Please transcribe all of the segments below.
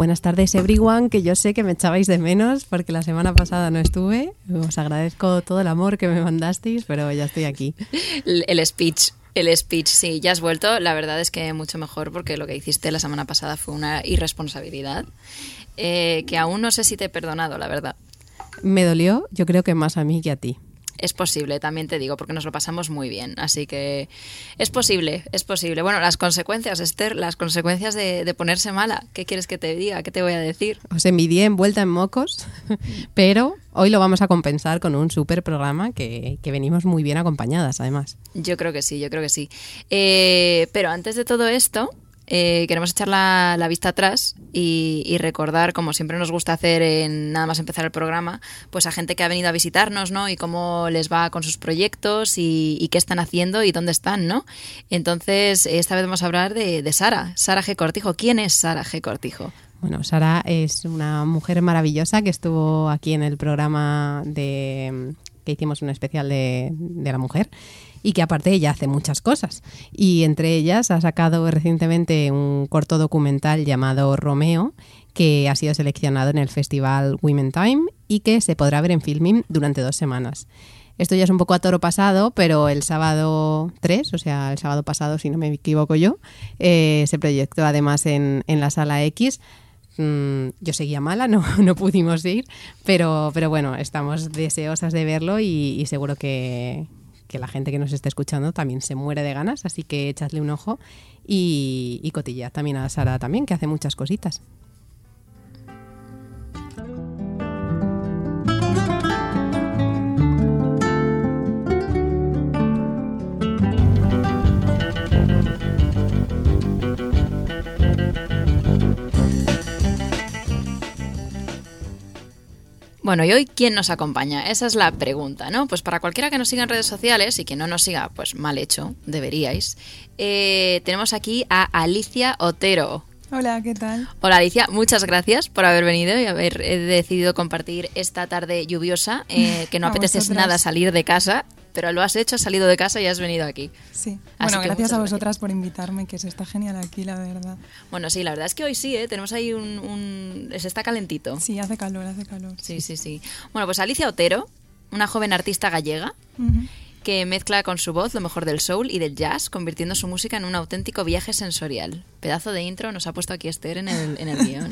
Buenas tardes, everyone, que yo sé que me echabais de menos porque la semana pasada no estuve. Os agradezco todo el amor que me mandasteis, pero ya estoy aquí. El speech. El speech, sí, ya has vuelto. La verdad es que mucho mejor porque lo que hiciste la semana pasada fue una irresponsabilidad eh, que aún no sé si te he perdonado, la verdad. Me dolió, yo creo que más a mí que a ti. Es posible, también te digo, porque nos lo pasamos muy bien. Así que es posible, es posible. Bueno, las consecuencias, Esther, las consecuencias de, ponerse mala. ¿Qué quieres que te diga? ¿Qué te voy a decir? Os envidié envuelta en mocos, pero hoy lo vamos a compensar con un súper programa que, venimos muy bien acompañadas, además. Yo creo que sí, yo creo que sí. Eh, pero antes de todo esto, eh, queremos echar la, vista atrás y, recordar, como siempre nos gusta hacer en nada más empezar el programa, pues a gente que ha venido a visitarnos, ¿no? Y cómo les va con sus proyectos y, qué están haciendo y dónde están, ¿no? Entonces, esta vez vamos a hablar de, de Sara, Sara G. Cortijo. ¿Quién es Sara G. Cortijo? Bueno, Sara es una mujer maravillosa que estuvo aquí en el programa de que hicimos un especial de, de la mujer y que aparte ella hace muchas cosas. Y entre ellas ha sacado recientemente un corto documental llamado Romeo, que ha sido seleccionado en el festival Women Time y que se podrá ver en filming durante dos semanas. Esto ya es un poco a toro pasado, pero el sábado 3, o sea, el sábado pasado, si no me equivoco yo, eh, se proyectó además en, en la sala X mm, yo seguía mala, no, no pudimos ir, pero, pero bueno, estamos deseosas de verlo y seguro que, que la gente que nos esté escuchando también se muere de ganas, así que echadle un ojo y, y también a Sara también, que hace muchas cositas. Bueno, ¿y hoy quién nos acompaña? Esa es la pregunta, ¿no? Pues para cualquiera que nos siga en redes sociales y que no nos siga, pues mal hecho, deberíais. Eh, tenemos aquí a Alicia Otero. Hola, ¿qué tal? Hola Alicia, muchas gracias por haber venido y haber eh, decidido compartir esta tarde lluviosa, eh, que no apetece nada salir de casa pero lo has hecho, has salido de casa y has venido aquí. Sí. bueno, gracias a vosotras por invitarme, que se está genial aquí, la verdad. Bueno, sí, la verdad es que hoy sí, ¿eh? tenemos ahí un, Se está calentito. Sí, hace calor, hace calor. Sí, sí, sí. Bueno, pues Alicia Otero, una joven artista gallega, que mezcla con su voz lo mejor del soul y del jazz, convirtiendo su música en un auténtico viaje sensorial. Pedazo de intro nos ha puesto aquí Esther en el, en el guion.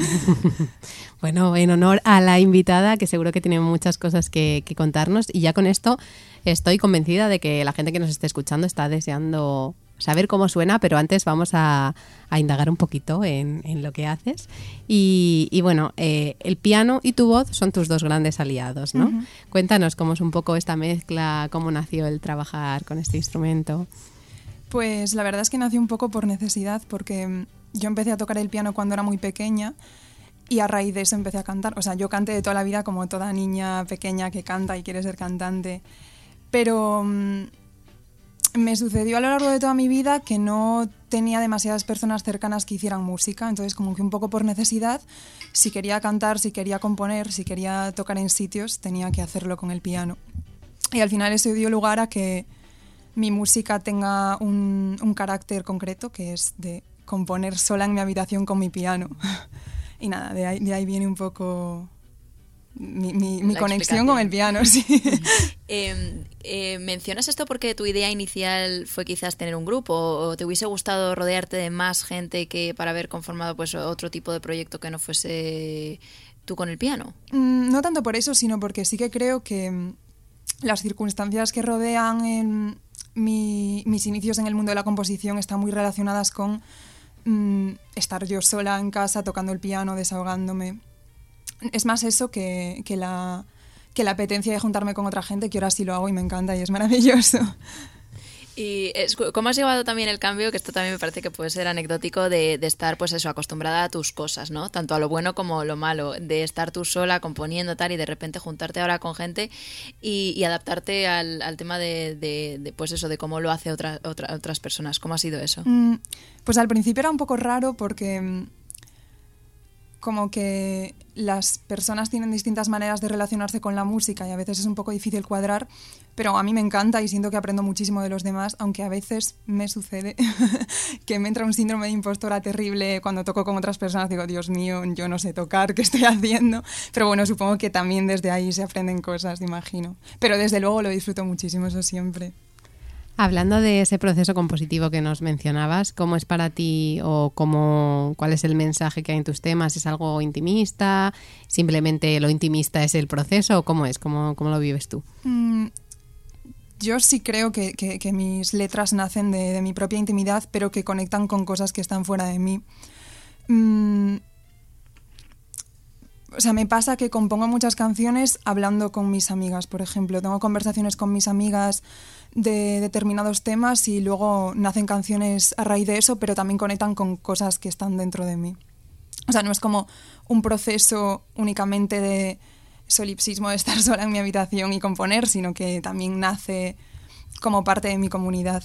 bueno, en honor a la invitada, que seguro que tiene muchas cosas que, que contarnos, y ya con esto estoy convencida de que la gente que nos esté escuchando está deseando saber cómo suena, pero antes vamos a, indagar un poquito en, lo que haces. Y, bueno, eh, el piano y tu voz son tus dos grandes aliados, ¿no? Cuéntanos cómo es un poco esta mezcla, cómo nació el trabajar con este instrumento. Pues la verdad es que nació un poco por necesidad, porque mm, yo empecé a tocar el piano cuando era muy pequeña y a raíz de eso empecé a cantar. O sea, yo canté de toda la vida como toda niña pequeña que canta y quiere ser cantante. Pero mm, me sucedió a lo largo de toda mi vida que no tenía demasiadas personas cercanas que hicieran música, entonces como que un poco por necesidad, si quería cantar, si quería componer, si quería tocar en sitios, tenía que hacerlo con el piano. Y al final eso dio lugar a que mi música tenga un, un carácter concreto, que es de componer sola en mi habitación con mi piano. y nada, de ahí, de ahí viene un poco mi, conexión con el piano, sí. Em, eh, ¿Mencionas esto porque tu idea inicial fue quizás tener un grupo o te hubiese gustado rodearte de más gente que para haber conformado pues otro tipo de proyecto que no fuese tú con el piano? Mm, no tanto por eso, sino porque sí que creo que mm, las circunstancias que rodean mis inicios en el mundo de la composición están muy relacionadas con mm, estar yo sola en casa tocando el piano, desahogándome es más eso que, la, que la apetencia de juntarme con otra gente, que ahora sí lo hago y me encanta y es maravilloso. Y cómo has llevado también el cambio, que esto también me parece que puede ser anecdótico, de, estar pues eso, acostumbrada a tus cosas, ¿no? Tanto a lo bueno como a lo malo, de estar tú sola componiendo tal y de repente juntarte ahora con gente y, adaptarte al, tema de, pues eso, de cómo lo hace otra, otras personas. ¿Cómo ha sido eso? Mm, pues al principio era un poco raro porque como que las personas tienen distintas maneras de relacionarse con la música y a veces es un poco difícil cuadrar, pero a mí me encanta y siento que aprendo muchísimo de los demás, aunque a veces me sucede que me entra un síndrome de impostora terrible cuando toco con otras personas, digo, Dios mío, yo no sé tocar, ¿qué estoy haciendo? Pero bueno, supongo que también desde ahí se aprenden cosas, imagino. Pero desde luego lo disfruto muchísimo, eso siempre. Hablando de ese proceso compositivo que nos mencionabas, ¿cómo es para ti o cómo, cuál es el mensaje que hay en tus temas? ¿Es algo intimista? ¿Simplemente lo intimista es el proceso cómo es? ¿Cómo, cómo lo vives tú? Mm, yo sí creo que, que, mis letras nacen de, de, mi propia intimidad, pero que conectan con cosas que están fuera de mí. Mm, o sea, me pasa que compongo muchas canciones hablando con mis amigas, por ejemplo. Tengo conversaciones con mis amigas de determinados temas y luego nacen canciones a raíz de eso, pero también conectan con cosas que están dentro de mí. O sea, no es como un proceso únicamente de solipsismo de estar sola en mi habitación y componer, sino que también nace como parte de mi comunidad.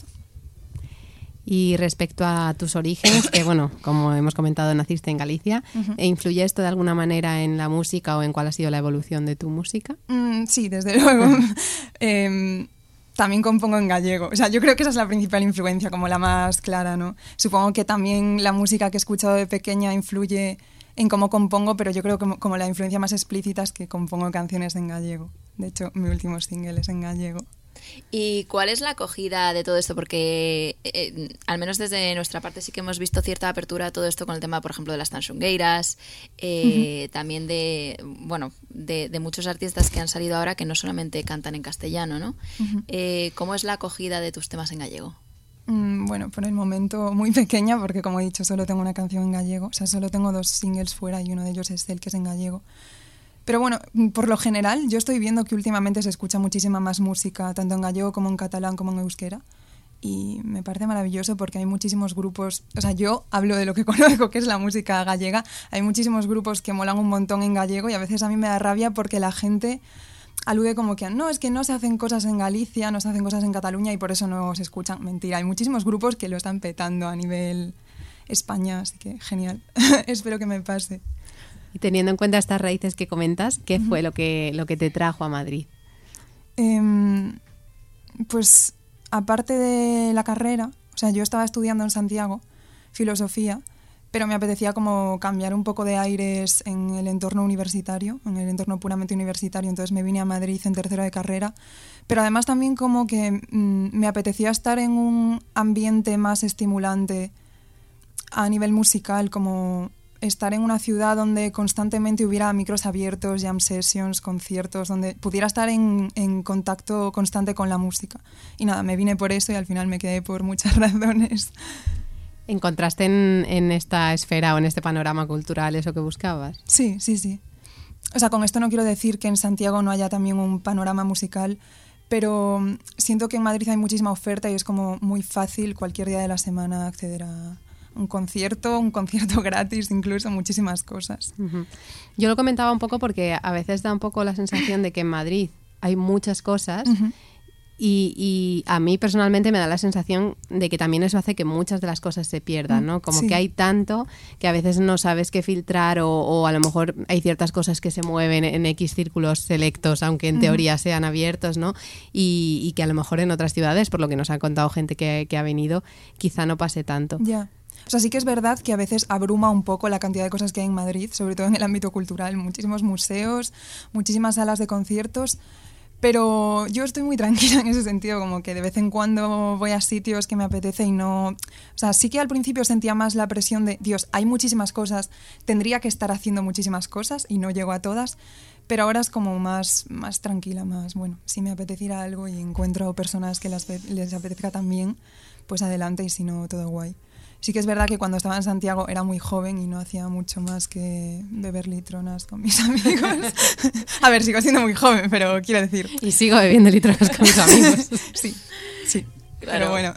Y respecto a tus orígenes, que bueno, como hemos comentado, naciste en Galicia, ¿e ¿influye esto de alguna manera en la música o en cuál ha sido la evolución de tu música? Mm, sí, desde luego. Em, también compongo en gallego. O sea, yo creo que esa es la principal influencia, como la más clara, ¿no? Supongo que también la música que he escuchado de pequeña influye en cómo compongo, pero yo creo que como la influencia más explícita es que compongo canciones en gallego. De hecho, mi último single es en gallego. ¿Y cuál es la acogida de todo esto? Porque eh, al menos desde nuestra parte sí que hemos visto cierta apertura a todo esto con el tema, por ejemplo, de las tansungueiras, eh, también de, bueno, de, muchos artistas que han salido ahora que no solamente cantan en castellano, ¿no? Eh, ¿Cómo es la acogida de tus temas en gallego? Mm, bueno, por el momento muy pequeña, porque como he dicho, solo tengo una canción en gallego, o sea, solo tengo dos singles fuera y uno de ellos es el que es en gallego. Pero bueno, mm, por lo general, yo estoy viendo que últimamente se escucha muchísima más música, tanto en gallego como en catalán como en euskera. Y me parece maravilloso porque hay muchísimos grupos, o sea, yo hablo de lo que conozco, que es la música gallega. Hay muchísimos grupos que molan un montón en gallego y a veces a mí me da rabia porque la gente alude como que no, es que no se hacen cosas en Galicia, no se hacen cosas en Cataluña y por eso no se escuchan. Mentira, hay muchísimos grupos que lo están petando a nivel España, así que genial. Espero que me pase. Y teniendo en cuenta estas raíces que comentas, ¿qué fue lo que, lo que te trajo a Madrid? Em, pues aparte de la carrera, o sea, yo estaba estudiando en Santiago filosofía, pero me apetecía como cambiar un poco de aires en el entorno universitario, en el entorno puramente universitario, entonces me vine a Madrid en tercera de carrera, pero además también como que mm, me apetecía estar en un ambiente más estimulante a nivel musical, como estar en una ciudad donde constantemente hubiera micros abiertos, jam sessions, conciertos, donde pudiera estar en, en, contacto constante con la música. Y nada, me vine por eso y al final me quedé por muchas razones. ¿Encontraste en, en esta esfera o en este panorama cultural eso que buscabas? Sí, sí, sí. O sea, con esto no quiero decir que en Santiago no haya también un panorama musical, pero siento que en Madrid hay muchísima oferta y es como muy fácil cualquier día de la semana acceder a, un concierto, un concierto gratis, incluso muchísimas cosas. Yo lo comentaba un poco porque a veces da un poco la sensación de que en Madrid hay muchas cosas. Y, a mí personalmente me da la sensación de que también eso hace que muchas de las cosas se pierdan, ¿no? Como que hay tanto que a veces no sabes qué filtrar o, a lo mejor hay ciertas cosas que se mueven en X círculos selectos, aunque en teoría sean abiertos, ¿no? Y, que a lo mejor en otras ciudades, por lo que nos ha contado gente que, ha venido, quizá no pase tanto. Ya. O sea, sí que es verdad que a veces abruma un poco la cantidad de cosas que hay en Madrid, sobre todo en el ámbito cultural. Muchísimos museos, muchísimas salas de conciertos. Pero yo estoy muy tranquila en ese sentido, como que de vez en cuando voy a sitios que me apetece y no... O sea, sí que al principio sentía más la presión de, Dios, hay muchísimas cosas, tendría que estar haciendo muchísimas cosas y no llego a todas, pero ahora es como más, más tranquila, más, bueno, si me apeteciera algo y encuentro personas que les apetezca también, pues adelante y si no, todo guay. Sí que es verdad que cuando estaba en Santiago era muy joven y no hacía mucho más que beber litronas con mis amigos. a ver, sigo siendo muy joven, pero quiero decir... Y sigo bebiendo litronas con mis amigos. sí, sí. Claro. Pero bueno.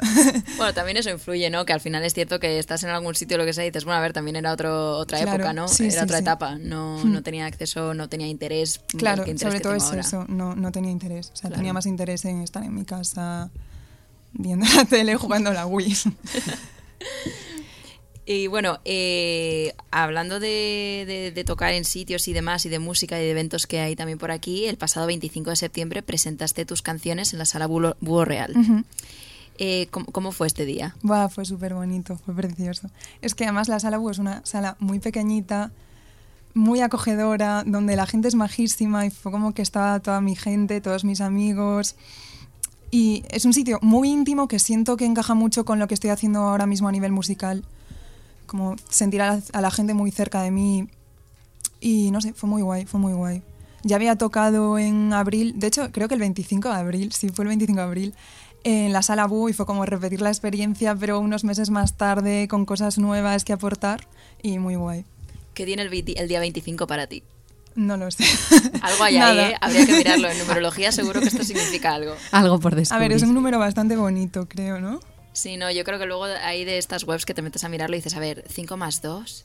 Bueno, también eso influye, ¿no? Que al final es cierto que estás en algún sitio, lo que sea, y dices, bueno, a ver, también era otro, otra Claro, época, ¿no? sí, era sí, otra sí. etapa. No, Hmm. no tenía acceso, no tenía interés. Claro, interés sobre que todo tengo es ahora. eso, no, no tenía interés. O sea, Claro. tenía más interés en estar en mi casa viendo la tele, jugando a la Wii. Y bueno, eh, hablando de, de- de tocar en sitios y demás, y de música y de eventos que hay también por aquí, el pasado 25 de septiembre presentaste tus canciones en la sala Búho, Búho Real. Eh, ¿cómo, cómo fue este día? Buah, fue súper bonito, fue precioso. Es que además la sala U es una sala muy pequeñita, muy acogedora, donde la gente es majísima y fue como que estaba toda mi gente, todos mis amigos. Y es un sitio muy íntimo que siento que encaja mucho con lo que estoy haciendo ahora mismo a nivel musical. Como sentir a la, a la gente muy cerca de mí. Y no sé, fue muy guay, fue muy guay. Ya había tocado en abril, de hecho creo que el 25 de abril, sí, fue el 25 de abril, en la sala Bu y fue como repetir la experiencia, pero unos meses más tarde con cosas nuevas que aportar y muy guay. ¿Qué tiene el, el día 25 para ti? No lo sé. Algo hay ahí. ¿eh? Habría que mirarlo. En numerología seguro que esto significa algo. Algo por A descubrir. ver, es un número bastante bonito, creo, ¿no? Sí, no, yo creo que luego hay de estas webs que te metes a mirarlo y dices, a ver, 5 más 2,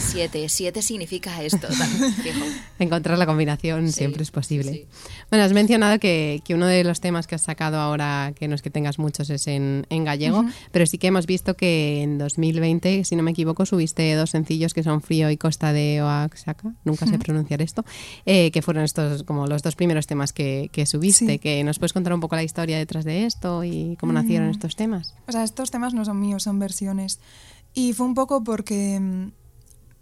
7. 7 significa esto. fijo. Encontrar la combinación Sí, siempre es posible. sí. Bueno, has mencionado que, que uno de los temas que has sacado ahora, que no es que tengas muchos, es en, en gallego, pero sí que hemos visto que en 2020, si no me equivoco, subiste dos sencillos que son Frío y Costa de Oaxaca, nunca sé pronunciar esto, eh, que fueron estos como los dos primeros temas que, que subiste. Sí. Que ¿Nos puedes contar un poco la historia detrás de esto y cómo nacieron Mm. estos temas? O sea, estos temas no son míos, son versiones. Y fue un poco porque mm,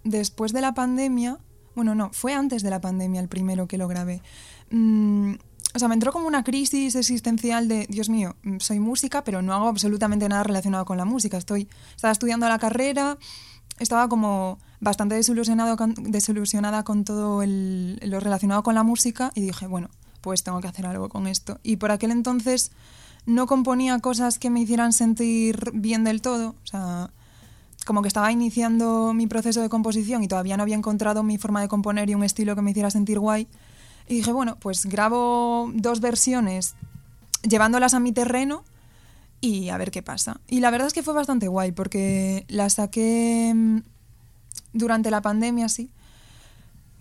después de la pandemia, bueno, no, fue antes de la pandemia el primero que lo grabé. Mm, o sea, me entró como una crisis existencial de, Dios mío, mm, soy música, pero no hago absolutamente nada relacionado con la música. Estoy, estaba estudiando la carrera, estaba como bastante desilusionado con- desilusionada con todo el- lo relacionado con la música y dije, bueno, pues tengo que hacer algo con esto. Y por aquel entonces no componía cosas que me hicieran sentir bien del todo, o sea, como que estaba iniciando mi proceso de composición y todavía no había encontrado mi forma de componer y un estilo que me hiciera sentir guay. Y dije, bueno, pues grabo dos versiones llevándolas a mi terreno y a ver qué pasa. Y la verdad es que fue bastante guay porque las saqué mm, durante la pandemia, sí.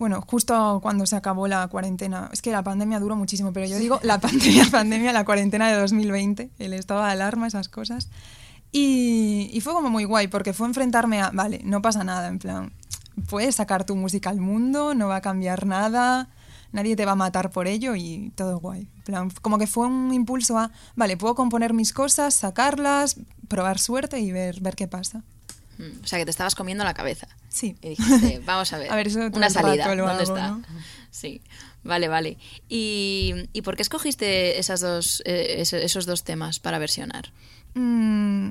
Bueno, justo cuando se acabó la cuarentena. Es que la pandemia duró muchísimo, pero yo digo la pandemia, pandemia, la cuarentena de 2020, el estado de alarma, esas cosas. Y, y fue como muy guay porque fue enfrentarme a, vale, no pasa nada, en plan, puedes sacar tu música al mundo, no va a cambiar nada, nadie te va a matar por ello y todo guay. En plan, como que fue un impulso a, vale, puedo componer mis cosas, sacarlas, probar suerte y ver, ver qué pasa. Mm, O sea, que te estabas comiendo la cabeza. Sí. Y dijiste, vamos a ver, A ver, eso todo una salida, ¿dónde está? ¿no? Sí, vale, vale. ¿Y, y por qué escogiste esas dos, eh, eso- esos dos temas para versionar? Mm,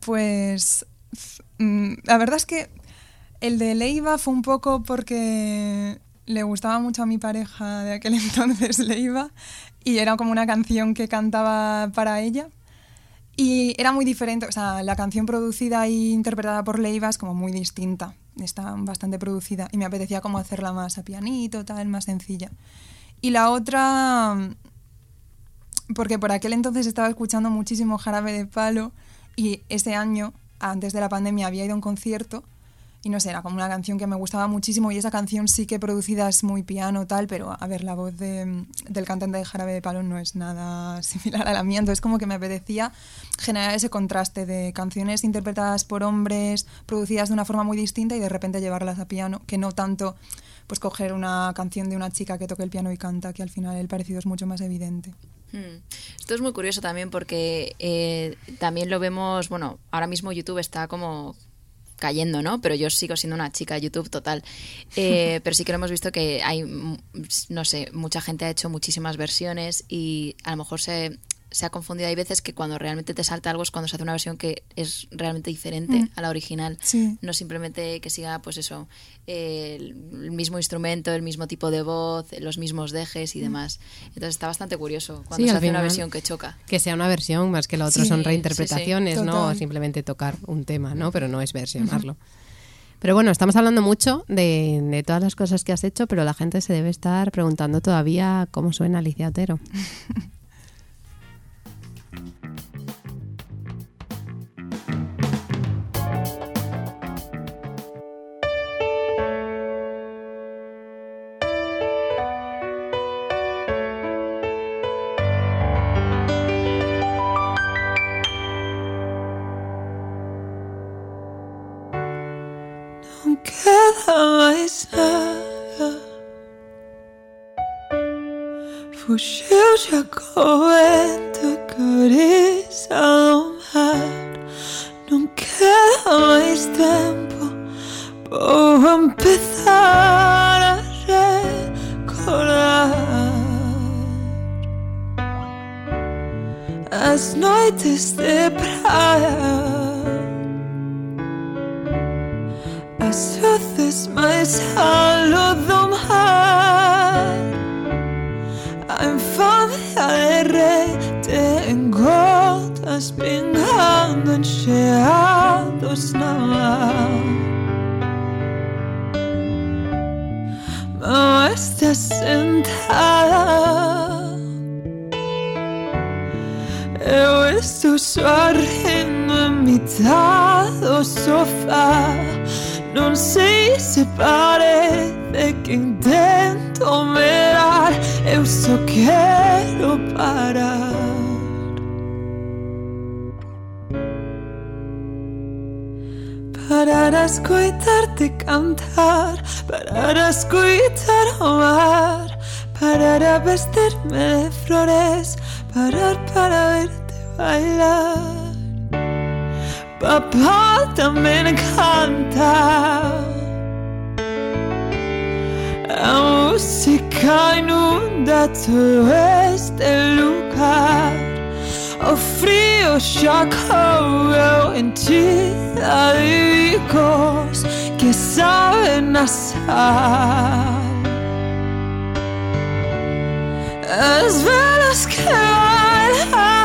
pues mm, la verdad es que el de Leiva fue un poco porque le gustaba mucho a mi pareja de aquel entonces Leiva y era como una canción que cantaba para ella. Y era muy diferente, o sea, la canción producida e interpretada por Leiva es como muy distinta, está bastante producida y me apetecía como hacerla más a pianito, tal, más sencilla. Y la otra, porque por aquel entonces estaba escuchando muchísimo Jarabe de Palo y ese año, antes de la pandemia, había ido a un concierto y no sé, era como una canción que me gustaba muchísimo y esa canción sí que producida es muy piano tal, pero a ver, la voz de- del cantante de Jarabe de Palo no es nada similar a la mía, entonces como que me apetecía generar ese contraste de canciones interpretadas por hombres, producidas de una forma muy distinta y de repente llevarlas a piano, que no tanto pues coger una canción de una chica que toque el piano y canta, que al final el parecido es mucho más evidente. Hmm. Esto es muy curioso también porque eh, también lo vemos, bueno, ahora mismo YouTube está como cayendo, ¿no? Pero yo sigo siendo una chica de YouTube total. Eh, pero sí que lo hemos visto que hay, no sé, mucha gente ha hecho muchísimas versiones y a lo mejor se se ha confundido. Hay veces que cuando realmente te salta algo es cuando se hace una versión que es realmente diferente Mm. a la original. Sí. No simplemente que siga, pues eso, eh, el mismo instrumento, el mismo tipo de voz, los mismos dejes Mm. y demás. Entonces está bastante curioso cuando Sí, se hace una final. versión que choca. Que sea una versión más que la otra Sí, son reinterpretaciones, ¿no? O simplemente tocar un tema, ¿no? Pero no es versionarlo. Pero bueno, estamos hablando mucho de, de todas las cosas que has hecho, pero la gente se debe estar preguntando todavía cómo suena Alicia Otero. fan jag är rädd En gata springande skär och snabbt ما استسقمتها Questo sorrendo metade dà lo Não sei se separe parece que intento mirar Eu só quero parar. Parar a escutar-te cantar Parar a escutar o mar Parar a vestirme de flores Parar para verte bailar. Papá también canta La música inunda todo este lugar. O frío corrió en ti Adivicos que saben a sal As velas que bailan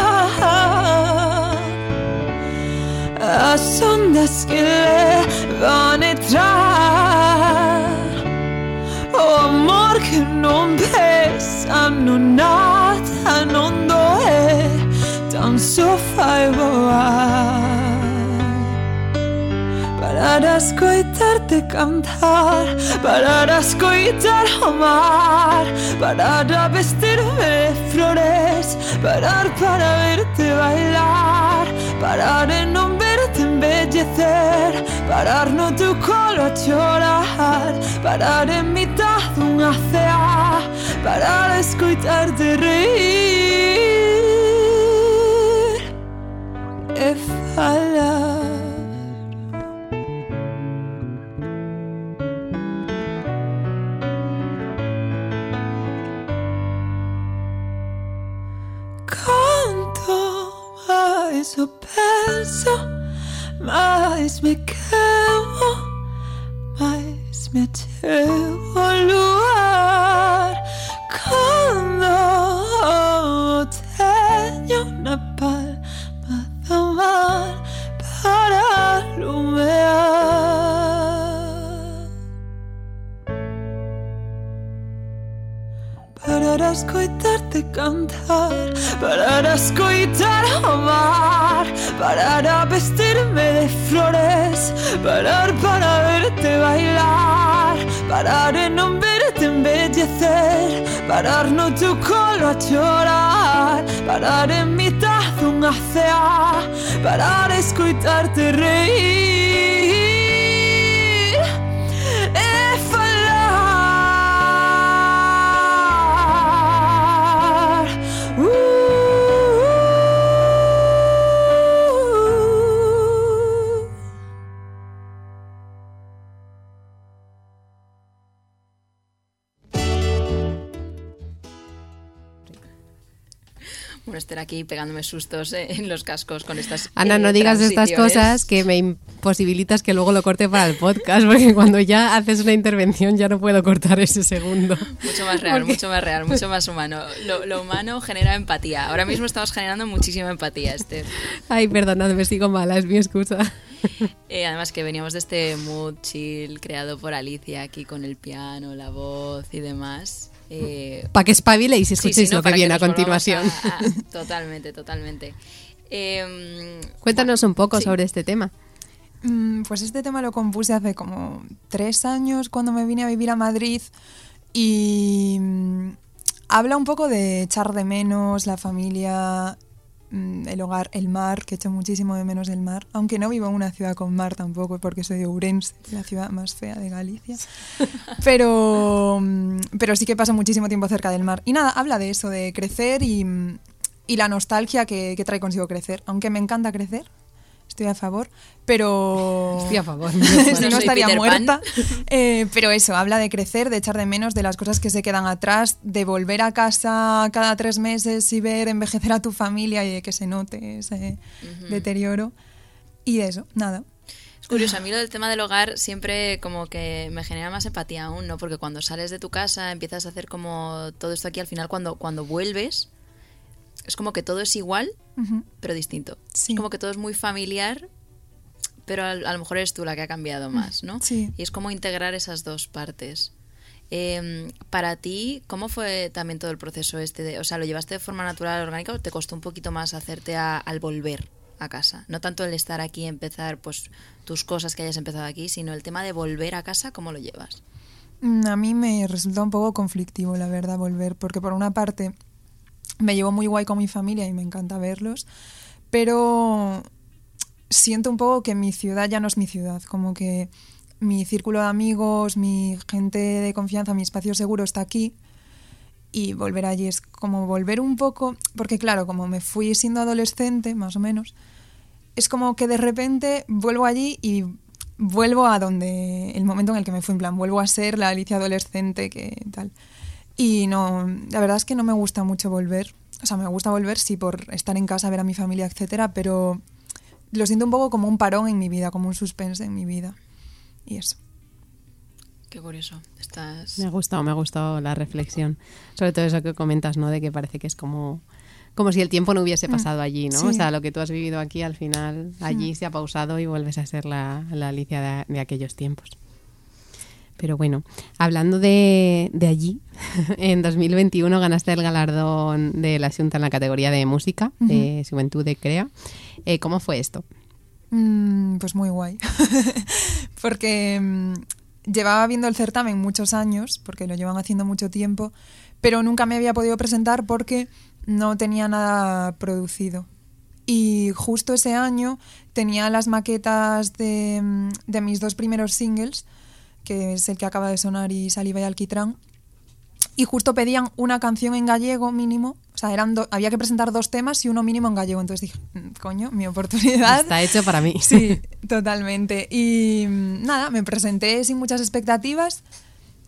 As ondas que le van a entrar non pesa, non nada, non doe Tan só fai voar Parar a escoitarte cantar Parar a escoitar o mar Parar a vestirme de flores Parar para verte bailar Parar en non verte embellecer Parar no teu colo a chorar Parar en mitad dunha cea Parar a escoitarte reír E falar Canto máis o penso Máis me quero me atrevo a luar. Quando tenho na palma da mão para iluminar. Parar a escoitarte cantar Parar a escoitar o mar Parar a vestirme de flores Parar para verte bailar Parar en verte embellecer Parar no teu colo a chorar Parar en mitad dunha cea Parar a escoitarte reír estar aquí pegándome sustos eh, en los cascos con estas. Ana, eh, no digas estas cosas que me imposibilitas que luego lo corte para el podcast, porque cuando ya haces una intervención ya no puedo cortar ese segundo. Mucho más real, mucho más real, mucho más humano. Lo, lo humano genera empatía. Ahora mismo estamos generando muchísima empatía, Esther. Ay, perdonadme, sigo mala, es mi excusa. Eh, además que veníamos de este mood chill creado por Alicia aquí con el piano, la voz y demás. Eh, Para que espabiléis y escuchéis sí, ¿no? lo que viene a continuación. a- a- totalmente, totalmente. Eh, Cuéntanos un poco sí. sobre este tema. Mm, Pues este tema lo compuse hace como tres años cuando me vine a vivir a Madrid y mm, habla un poco de echar de menos la familia, el hogar, el mar, que echo muchísimo de menos el mar, aunque no vivo en una ciudad con mar tampoco porque soy de Ourense, la ciudad más fea de Galicia. Pero, mm, pero sí que paso muchísimo tiempo cerca del mar. Y nada, habla de eso, de crecer y, mm, y la nostalgia que, que trae consigo crecer. Aunque me encanta crecer, estoy a favor, pero... Estoy a favor. si No no soy estaría Peter muerta. Eh, pero eso, habla de crecer, de echar de menos, de las cosas que se quedan atrás, de volver a casa cada tres meses y ver envejecer a tu familia y de que se note ese deterioro. Y eso, nada. Es curioso, a mí lo del tema del hogar siempre como que me genera más empatía aún, ¿no? Porque cuando sales de tu casa empiezas a hacer como todo esto aquí, al final cuando, cuando vuelves es como que todo es igual, pero distinto. Sí. Es como que todo es muy familiar, pero a, a lo mejor eres tú la que ha cambiado más, ¿no? Sí. Y es como integrar esas dos partes. Eh, para ti, ¿cómo fue también todo el proceso este? De, o sea, ¿lo llevaste de forma natural, orgánica o te costó un poquito más hacerte a- al volver a casa? No tanto el estar aquí y empezar pues tus cosas que hayas empezado aquí, sino el tema de volver a casa, ¿cómo lo llevas? Mm, A mí me resulta un poco conflictivo, la verdad, volver, porque por una parte me llevo muy guay con mi familia y me encanta verlos, pero siento un poco que mi ciudad ya no es mi ciudad, como que mi círculo de amigos, mi gente de confianza, mi espacio seguro está aquí y volver allí es como volver un poco, porque claro, como me fui siendo adolescente, más o menos, es como que de repente vuelvo allí y vuelvo a donde el momento en el que me fui en plan vuelvo a ser la Alicia adolescente que tal y no la verdad es que no me gusta mucho volver o sea me gusta volver sí por estar en casa ver a mi familia etcétera pero lo siento un poco como un parón en mi vida como un suspense en mi vida y eso Qué curioso. Estás... Me ha gustado, me ha gustado la reflexión. Sobre todo eso que comentas, ¿no? De que parece que es como, como si el tiempo no hubiese pasado allí, ¿no? Sí. O sea, lo que tú has vivido aquí al final, allí se ha pausado y vuelves a ser la, la Alicia de, de aquellos tiempos. Pero bueno, hablando de, de allí, en 2021 ganaste el galardón de la Junta en la categoría de música, de Juventud de Crea. Eh, ¿Cómo fue esto? Mm, pues muy guay. porque mm, llevaba viendo el certamen muchos años, porque lo llevan haciendo mucho tiempo, pero nunca me había podido presentar porque no tenía nada producido. Y justo ese año tenía las maquetas de, mm, de mis dos primeros singles, que es el que acaba de sonar y Saliva y Alquitrán. Y justo pedían una canción en gallego mínimo. O sea, eran do- había que presentar dos temas y uno mínimo en gallego. Entonces dije, "Mm, coño, mi oportunidad. Está hecho para mí. Sí, totalmente. Y mm, nada, me presenté sin muchas expectativas,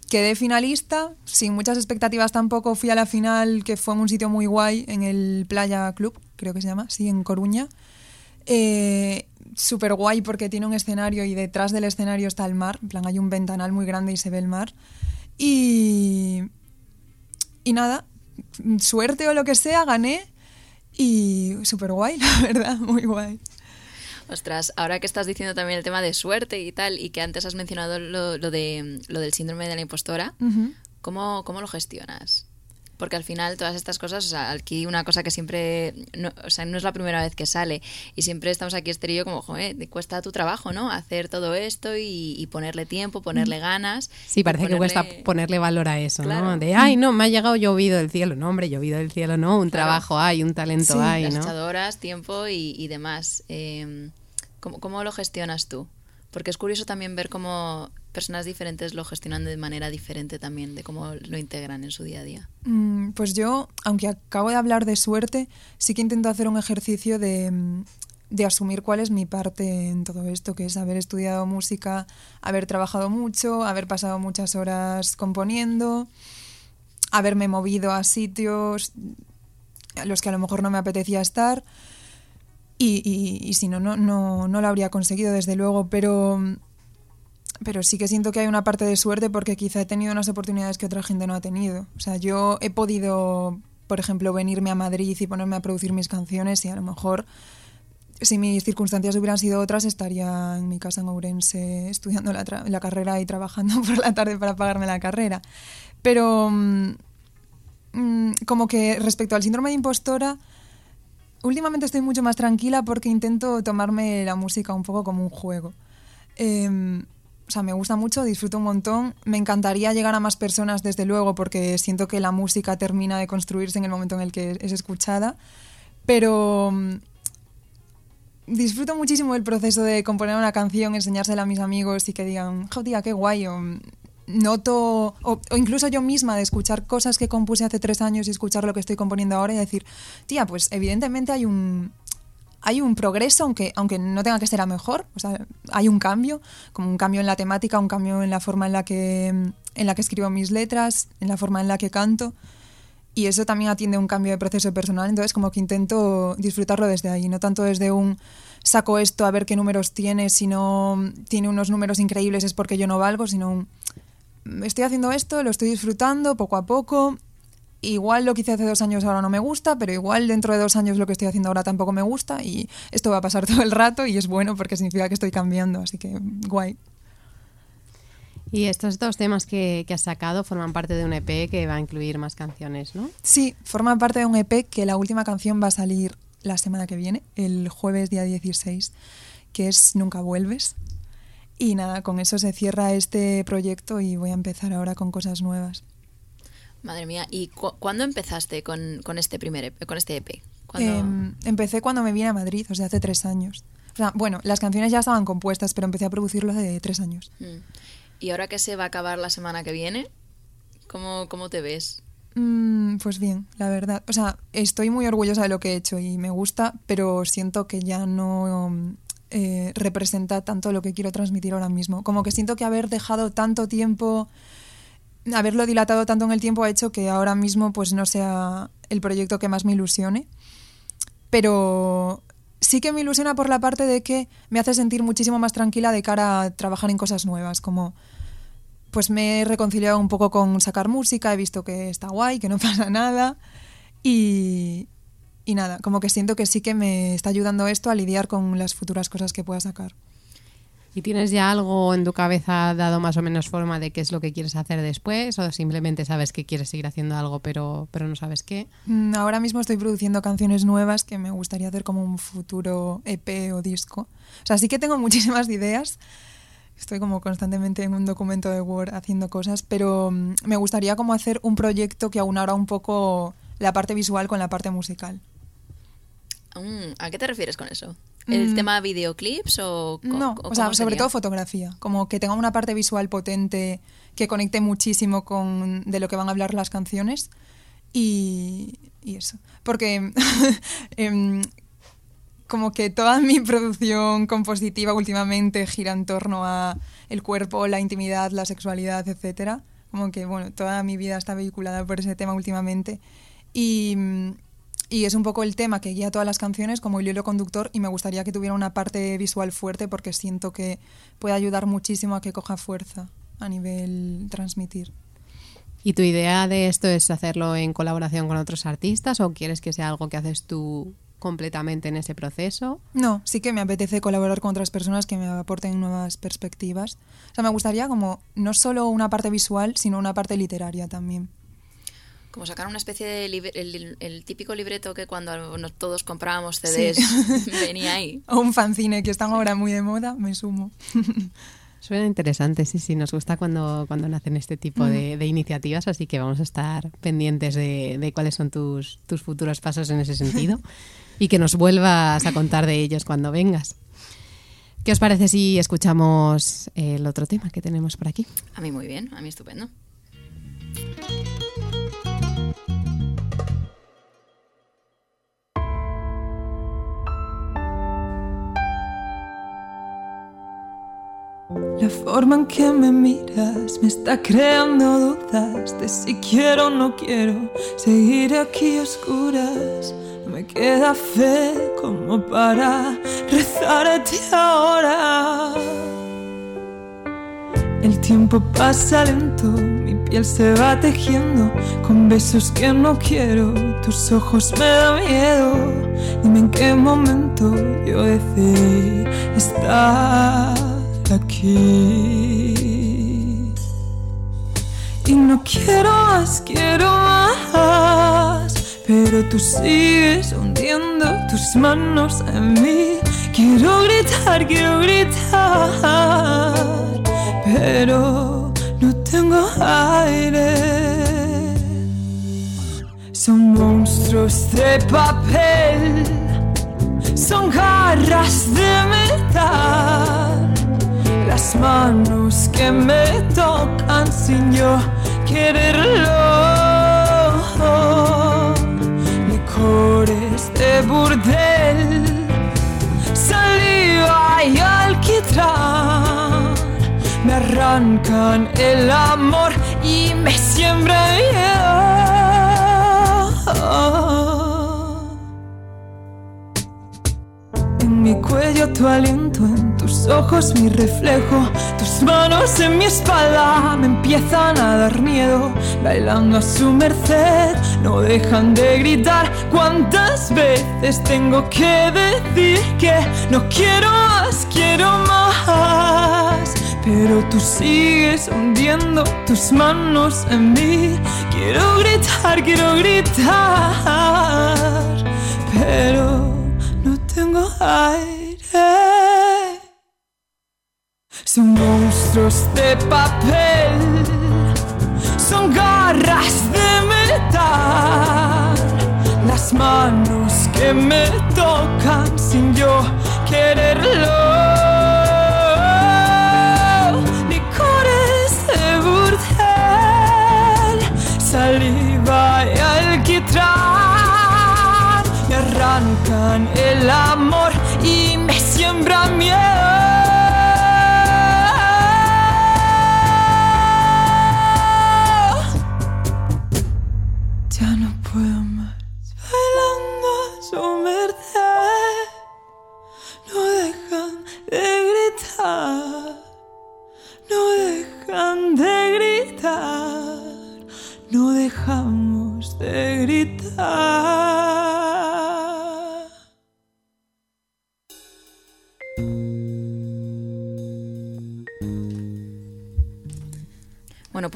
quedé finalista, sin muchas expectativas tampoco fui a la final, que fue en un sitio muy guay, en el Playa Club, creo que se llama, sí, en Coruña. Eh, Súper guay porque tiene un escenario y detrás del escenario está el mar, en plan hay un ventanal muy grande y se ve el mar. Y, y nada, suerte o lo que sea, gané y súper guay, la verdad, muy guay. Ostras, ahora que estás diciendo también el tema de suerte y tal, y que antes has mencionado lo, lo de, lo del síndrome de la impostora, Ujú. ¿cómo, ¿cómo lo gestionas? Porque al final todas estas cosas, o sea, aquí una cosa que siempre, no, o sea, no es la primera vez que sale y siempre estamos aquí yo como, joder, te cuesta tu trabajo, ¿no? Hacer todo esto y, y ponerle tiempo, ponerle ganas. Sí, parece que cuesta ponerle- ponerle valor a eso, Claro. ¿no? De, ay, no, me ha llegado llovido del cielo. No, hombre, llovido del cielo, no. Un Claro. trabajo hay, un talento Sí, hay, Las ¿no? echadoras, tiempo y, y demás. Eh, ¿cómo, ¿Cómo lo gestionas tú? Porque es curioso también ver cómo personas diferentes lo gestionan de manera diferente también, de cómo lo integran en su día a día. Mm, Pues yo, aunque acabo de hablar de suerte, sí que intento hacer un ejercicio de, mm, de asumir cuál es mi parte en todo esto, que es haber estudiado música, haber trabajado mucho, haber pasado muchas horas componiendo, haberme movido a sitios. los que a lo mejor no me apetecía estar. Y, y- si no, no, no, no lo habría conseguido, desde luego. Pero, pero sí que siento que hay una parte de suerte porque quizá he tenido unas oportunidades que otra gente no ha tenido. O sea, yo he podido, por ejemplo, venirme a Madrid y ponerme a producir mis canciones y a lo mejor si mis circunstancias hubieran sido otras, estaría en mi casa en Ourense estudiando la, carrera y trabajando por la tarde para pagarme la carrera. Pero mm, mm, como que respecto al síndrome de impostora, últimamente estoy mucho más tranquila porque intento tomarme la música un poco como un juego. Em, o sea, me gusta mucho, disfruto un montón. Me encantaría llegar a más personas, desde luego, porque siento que la música termina de construirse en el momento en el que es escuchada. Pero mm, disfruto muchísimo el proceso de componer una canción, enseñársela a mis amigos y que digan, jo, tía, qué guay. O, mm, noto, o incluso yo misma, de escuchar cosas que compuse hace tres años y escuchar lo que estoy componiendo ahora y decir, tía, pues evidentemente hay un, hay un progreso, aunque, aunque no tenga que ser a mejor, o sea, hay un cambio, como un cambio en la temática, un cambio en la forma en la que, en la que escribo mis letras, en la forma en la que canto. Y eso también atiende un cambio de proceso personal, entonces como que intento disfrutarlo desde ahí, no tanto desde un saco esto a ver qué números tiene, si no tiene unos números increíbles es porque yo no valgo, sino un estoy haciendo esto, lo estoy disfrutando poco a poco. Igual lo que hice hace dos años ahora no me gusta, pero igual dentro de dos años lo que estoy haciendo ahora tampoco me gusta y esto va a pasar todo el rato y es bueno porque significa que estoy cambiando, así que guay. Y estos dos temas que, que has sacado forman parte de un EP que va a incluir más canciones, ¿no? Sí, forma parte de un EP que la última canción va a salir la semana que viene, el jueves día 16, que es Nunca vuelves. Y nada, con eso se cierra este proyecto y voy a empezar ahora con cosas nuevas. Madre mía, ¿y cu- cuándo empezaste con, con este primer EP, con este EP? ¿Cuándo- Em, empecé cuando me vine a Madrid, o sea, hace tres años. O sea, bueno, las canciones ya estaban compuestas, pero empecé a producirlo hace tres años. Mm. Y ahora que se va a acabar la semana que viene, ¿cómo, cómo te ves? Mm, pues bien, la verdad. O sea, estoy muy orgullosa de lo que he hecho y me gusta, pero siento que ya no eh, representa tanto lo que quiero transmitir ahora mismo. Como que siento que haber dejado tanto tiempo, haberlo dilatado tanto en el tiempo ha hecho que ahora mismo pues no sea el proyecto que más me ilusione. Pero sí que me ilusiona por la parte de que me hace sentir muchísimo más tranquila de cara a trabajar en cosas nuevas, como pues me he reconciliado un poco con sacar música, he visto que está guay, que no pasa nada y, y nada, como que siento que sí que me está ayudando esto a lidiar con las futuras cosas que pueda sacar. ¿Y tienes ya algo en tu cabeza dado más o menos forma de qué es lo que quieres hacer después? ¿O simplemente sabes que quieres seguir haciendo algo pero, pero no sabes qué? Mm, Ahora mismo estoy produciendo canciones nuevas que me gustaría hacer como un futuro EP o disco. O sea, sí que tengo muchísimas ideas. Estoy como constantemente en un documento de Word haciendo cosas, pero mm, me gustaría como hacer un proyecto que aunara un poco la parte visual con la parte musical. Mm, ¿A qué te refieres con eso? ¿El Mm. tema videoclips o No, o o sea, sobre sería? todo fotografía, como que tenga una parte visual potente que conecte muchísimo con de lo que van a hablar las canciones y, y eso. Porque em, como que toda mi producción compositiva últimamente gira en torno a el cuerpo, la intimidad, la sexualidad, etcétera. Como que bueno, toda mi vida está vehiculada por ese tema últimamente y y es un poco el tema que guía todas las canciones como el hilo conductor y me gustaría que tuviera una parte visual fuerte porque siento que puede ayudar muchísimo a que coja fuerza a nivel transmitir. ¿Y tu idea de esto es hacerlo en colaboración con otros artistas o quieres que sea algo que haces tú completamente en ese proceso? No, sí que me apetece colaborar con otras personas que me aporten nuevas perspectivas. O sea, me gustaría como no solo una parte visual, sino una parte literaria también. Como sacar una especie de libre- el, el típico libreto que cuando nos- todos comprábamos CDs venía ahí. O un fanzine que están ahora muy de moda, me sumo. Suena interesante, sí, sí, nos gusta cuando, cuando nacen este tipo de, de iniciativas, así que vamos a estar pendientes de, de cuáles son tus, tus futuros pasos en ese sentido y que nos vuelvas a contar de ellos cuando vengas. ¿Qué os parece si escuchamos el otro tema que tenemos por aquí? A mí muy bien, a mí estupendo. La forma en que me miras me está creando dudas de si quiero o no quiero seguir aquí oscuras. No me queda fe como para rezarte ahora. El tiempo pasa lento, mi piel se va tejiendo con besos que no quiero, tus ojos me dan miedo. Dime en qué momento yo decidí estar aquí. Y no quiero más, quiero más, pero tú sigues hundiendo tus manos en mí. Quiero gritar, quiero gritar, pero no tengo aire. Son monstruos de papel, son garras de metal, las manos que me tocan sin yo quererlo, licores de burdel, saliva y alquitrán me arrancan el amor y me siembran mi cuello tu aliento, en tus ojos mi reflejo, tus manos en mi espalda me empiezan a dar miedo, bailando a su merced, no dejan de gritar. ¿Cuántas veces tengo que decir que no quiero más, quiero más? Pero tú sigues hundiendo tus manos en mí. Quiero gritar, quiero gritar, pero tengo aire. Son monstruos de papel, son garras de metal, las manos que me tocan sin yo quererlo. Licores de burdel, saliva y alquitrán me el amor y me siembran miedo.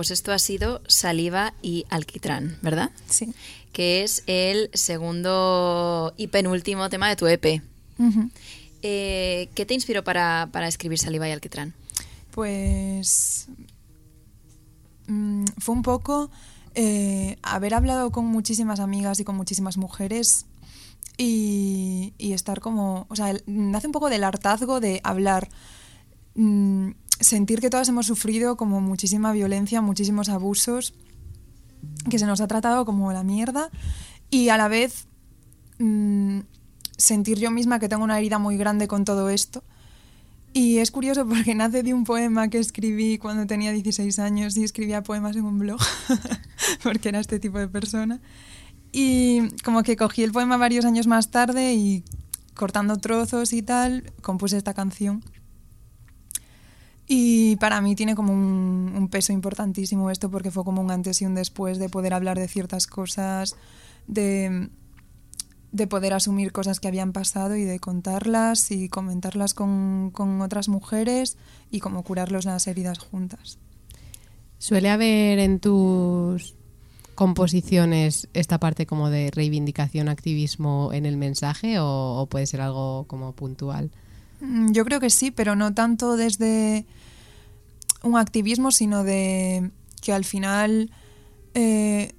Pues esto ha sido Saliva y Alquitrán, ¿verdad? Sí. Que es el segundo y penúltimo tema de tu EP. Eh, ¿Qué te inspiró para, para escribir Saliva y Alquitrán? Pues mm, fue un poco eh, haber hablado con muchísimas amigas y con muchísimas mujeres y, y estar como, o sea, nace un poco del hartazgo de hablar, mm, sentir que todas hemos sufrido como muchísima violencia, muchísimos abusos, que se nos ha tratado como la mierda y a la vez mm, sentir yo misma que tengo una herida muy grande con todo esto. Y es curioso porque nace de un poema que escribí cuando tenía 16 años y escribía poemas en un blog, porque era este tipo de persona. Y como que cogí el poema varios años más tarde y cortando trozos y tal, compuse esta canción. Y para mí tiene como un, peso importantísimo esto porque fue como un antes y un después de poder hablar de ciertas cosas, de, de poder asumir cosas que habían pasado y de contarlas y comentarlas con, con otras mujeres y como curarlos las heridas juntas. ¿Suele haber en tus composiciones esta parte como de reivindicación, activismo en el mensaje o puede ser algo como puntual? Mm, Yo creo que sí, pero no tanto desde un activismo, sino de que al final eh,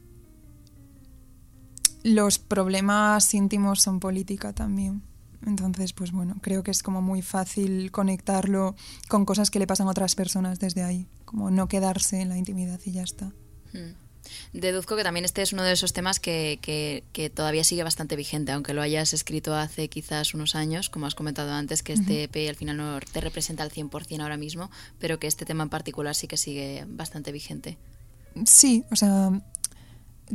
los problemas íntimos son política también. Entonces, pues bueno, creo que es como muy fácil conectarlo con cosas que le pasan a otras personas desde ahí, como no quedarse en la intimidad y ya está. Hmm. Deduzco que también este es uno de esos temas que, que, que, todavía sigue bastante vigente, aunque lo hayas escrito hace quizás unos años, como has comentado antes, que este EP al final no te representa al 100% ahora mismo, pero que este tema en particular sí que sigue bastante vigente. Sí, o sea,